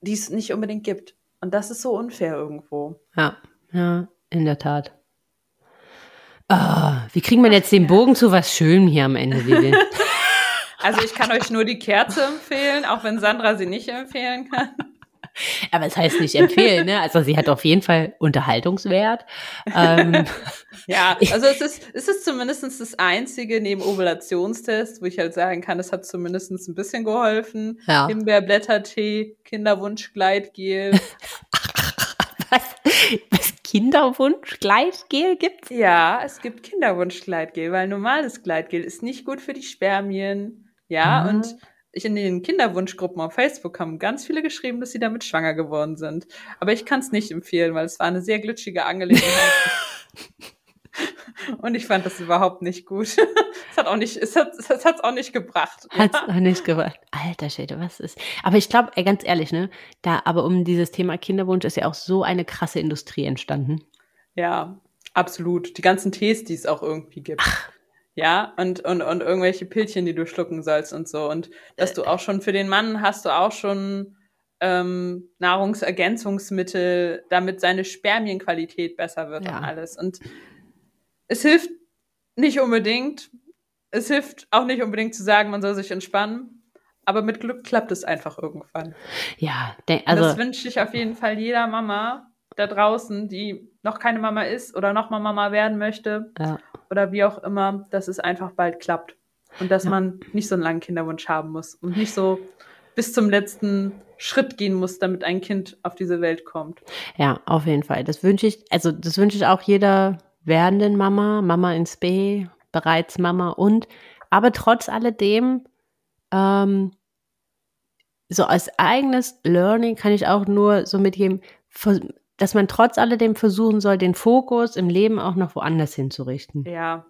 die es nicht unbedingt gibt. Und das ist so unfair irgendwo. Ja, ja, in der Tat. Oh, wie kriegen wir jetzt den Bogen zu was Schönem hier am Ende, Vivi? Also ich kann euch nur die Kerze empfehlen, auch wenn Sandra sie nicht empfehlen kann. Aber es heißt nicht empfehlen, ne? Also sie hat auf jeden Fall Unterhaltungswert. Ähm, ja, also es ist, es ist zumindest das einzige neben Ovulationstest, wo ich halt sagen kann, es hat zumindest ein bisschen geholfen. Ja. Himbeerblättertee, Kinderwunsch-Gleitgel. was? Was Kinderwunsch-Gleitgel gibt? Ja, es gibt Kinderwunsch-Gleitgel, weil normales Gleitgel ist nicht gut für die Spermien. Ja, mhm. und ich in den Kinderwunschgruppen auf Facebook haben ganz viele geschrieben, dass sie damit schwanger geworden sind. Aber ich kann es nicht empfehlen, weil es war eine sehr glitschige Angelegenheit. Und ich fand das überhaupt nicht gut. es hat auch nicht, es hat es hat's auch nicht gebracht. Hat's ja. auch nicht gebracht. Alter Schäde, was ist? Aber ich glaube, ganz ehrlich, ne, da, aber um dieses Thema Kinderwunsch ist ja auch so eine krasse Industrie entstanden. Ja, absolut. Die ganzen Tees, die es auch irgendwie gibt. Ach. Ja, und, und, und irgendwelche Pilchen, die du schlucken sollst und so. Und dass du auch schon für den Mann hast du auch schon ähm, Nahrungsergänzungsmittel, damit seine Spermienqualität besser wird ja. und alles. Und es hilft nicht unbedingt. Es hilft auch nicht unbedingt zu sagen, man soll sich entspannen. Aber mit Glück klappt es einfach irgendwann. Ja, also. das wünsche ich auf jeden Fall jeder Mama da draußen, die noch keine Mama ist oder noch mal Mama werden möchte ja. Oder wie auch immer, dass es einfach bald klappt und dass ja. man nicht so einen langen Kinderwunsch haben muss und nicht so bis zum letzten Schritt gehen muss, damit ein Kind auf diese Welt kommt. Ja, auf jeden Fall. Das wünsche ich, also das wünsche ich auch jeder werdenden Mama, Mama ins B, bereits Mama und aber trotz alledem ähm, so als eigenes Learning kann ich auch nur so mitgeben, dass man trotz alledem versuchen soll, den Fokus im Leben auch noch woanders hinzurichten. Ja.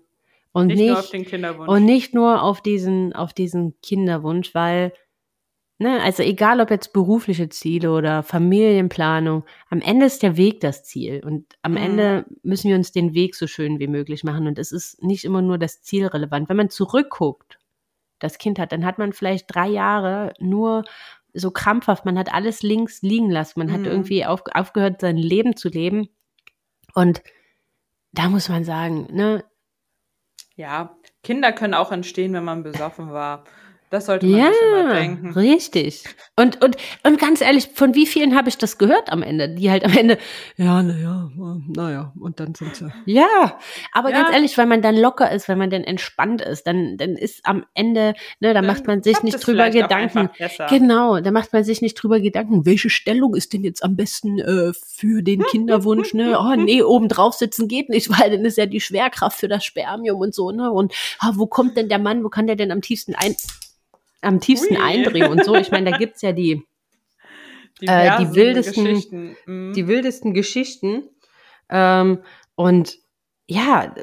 Und nicht, nicht nur auf den Kinderwunsch. Und nicht nur auf diesen, auf diesen Kinderwunsch, weil, ne, also egal ob jetzt berufliche Ziele oder Familienplanung, am Ende ist der Weg das Ziel. Und am mhm. Ende müssen wir uns den Weg so schön wie möglich machen. Und es ist nicht immer nur das Ziel relevant. Wenn man zurückguckt, das Kind hat, dann hat man vielleicht drei Jahre nur so krampfhaft, man hat alles links liegen lassen, man mhm. hat irgendwie auf, aufgehört, sein Leben zu leben. Und da muss man sagen, ne? Ja, Kinder können auch entstehen, wenn man besoffen war. Das sollte man ja, sich immer denken. Richtig. Und, und, und ganz ehrlich, von wie vielen habe ich das gehört am Ende? Die halt am Ende, ja, naja, naja, und dann sind sie. Ja, aber ja. ganz ehrlich, weil man dann locker ist, wenn man dann entspannt ist, dann, dann ist am Ende, ne, da macht man sich nicht drüber Gedanken. Genau, da macht man sich nicht drüber Gedanken, welche Stellung ist denn jetzt am besten äh, für den Kinderwunsch, ne? Oh, nee, oben drauf sitzen geht nicht, weil dann ist ja die Schwerkraft für das Spermium und so, ne? Und ah, wo kommt denn der Mann, wo kann der denn am tiefsten ein am tiefsten Ui. eindringen und so. Ich meine, da gibt's ja die, äh, die wildesten, Geschichten. Mhm. die wildesten Geschichten. Ähm, und ja,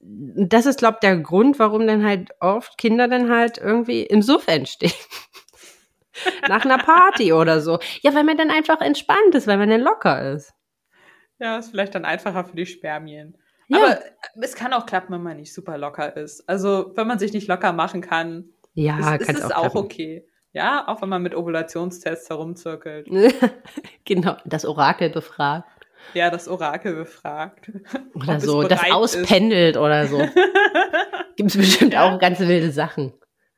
das ist, glaube ich, der Grund, warum dann halt oft Kinder dann halt irgendwie im Suff entstehen. Nach einer Party oder so. Ja, weil man dann einfach entspannt ist, weil man dann locker ist. Ja, ist vielleicht dann einfacher für die Spermien. Ja. Aber es kann auch klappen, wenn man nicht super locker ist. Also, wenn man sich nicht locker machen kann, ja, ist, ist es auch, auch okay. Ja, auch wenn man mit Ovulationstests herumzirkelt. genau, das Orakel befragt. Ja, das Orakel befragt. Oder so, das auspendelt ist. oder so. Gibt es bestimmt ja. auch ganz wilde Sachen,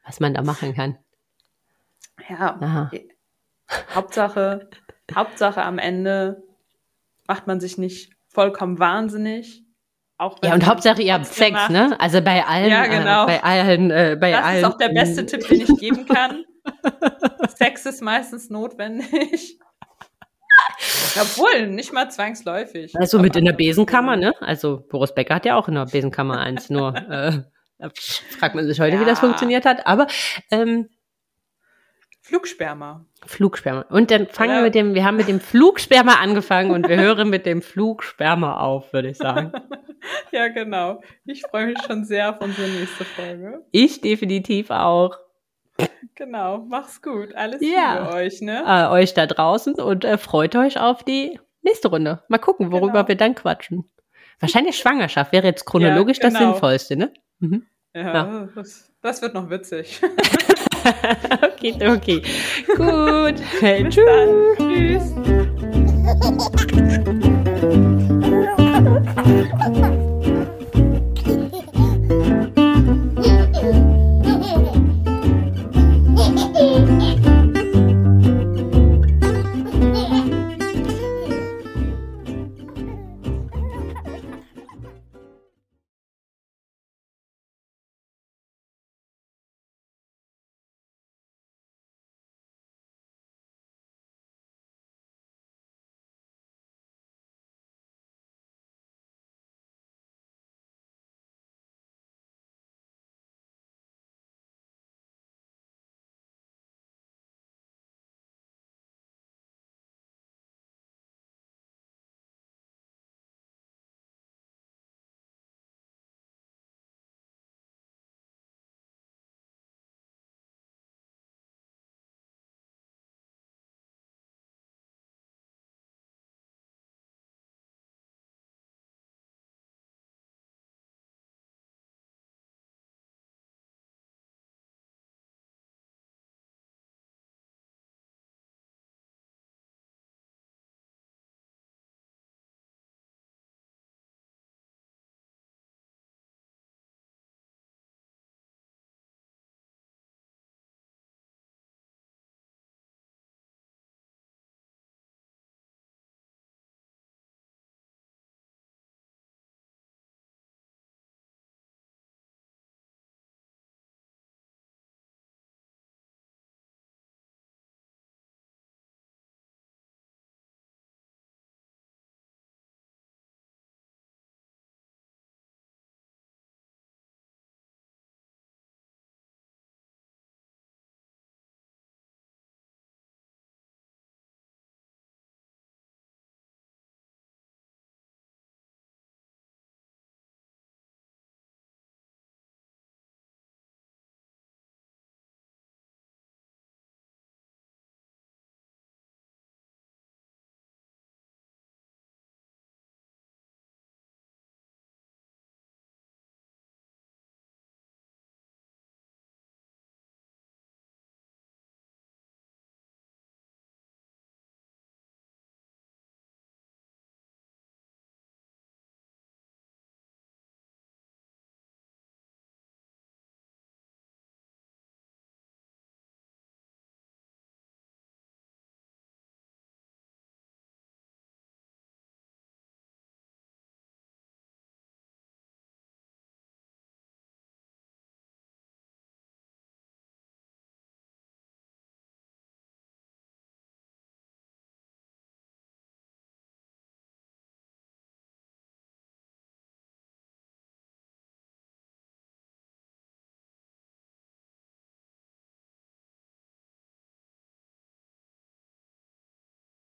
was man da machen kann. Ja. Aha. Hauptsache, Hauptsache am Ende macht man sich nicht vollkommen wahnsinnig. Ja, und Hauptsache ihr habt Sex, macht. ne? Also bei allen, ja, genau. äh, bei allen, äh, bei das allen. Das ist auch der beste Tipp, den ich geben kann. Sex ist meistens notwendig. Obwohl, nicht mal zwangsläufig. Also mit in der Besenkammer, ne? Also Boris Becker hat ja auch in der Besenkammer eins, nur äh, fragt man sich heute, ja. wie das funktioniert hat. Aber ähm, Flugsperma. Flugsperma. Und dann fangen ja. wir mit dem, wir haben mit dem Flugsperma angefangen und wir hören mit dem Flugsperma auf, würde ich sagen. ja, genau. Ich freue mich schon sehr auf unsere nächste Folge. Ich definitiv auch. Genau, mach's gut. Alles ja. für euch, ne? Äh, euch da draußen und äh, freut euch auf die nächste Runde. Mal gucken, worüber genau. wir dann quatschen. Wahrscheinlich Schwangerschaft wäre jetzt chronologisch ja, genau. das Sinnvollste, ne? Mhm. Ja, ja. Das, das, wird noch witzig. okay, okay. Gut. Hey, Bis tschüss. Dann. Tschüss.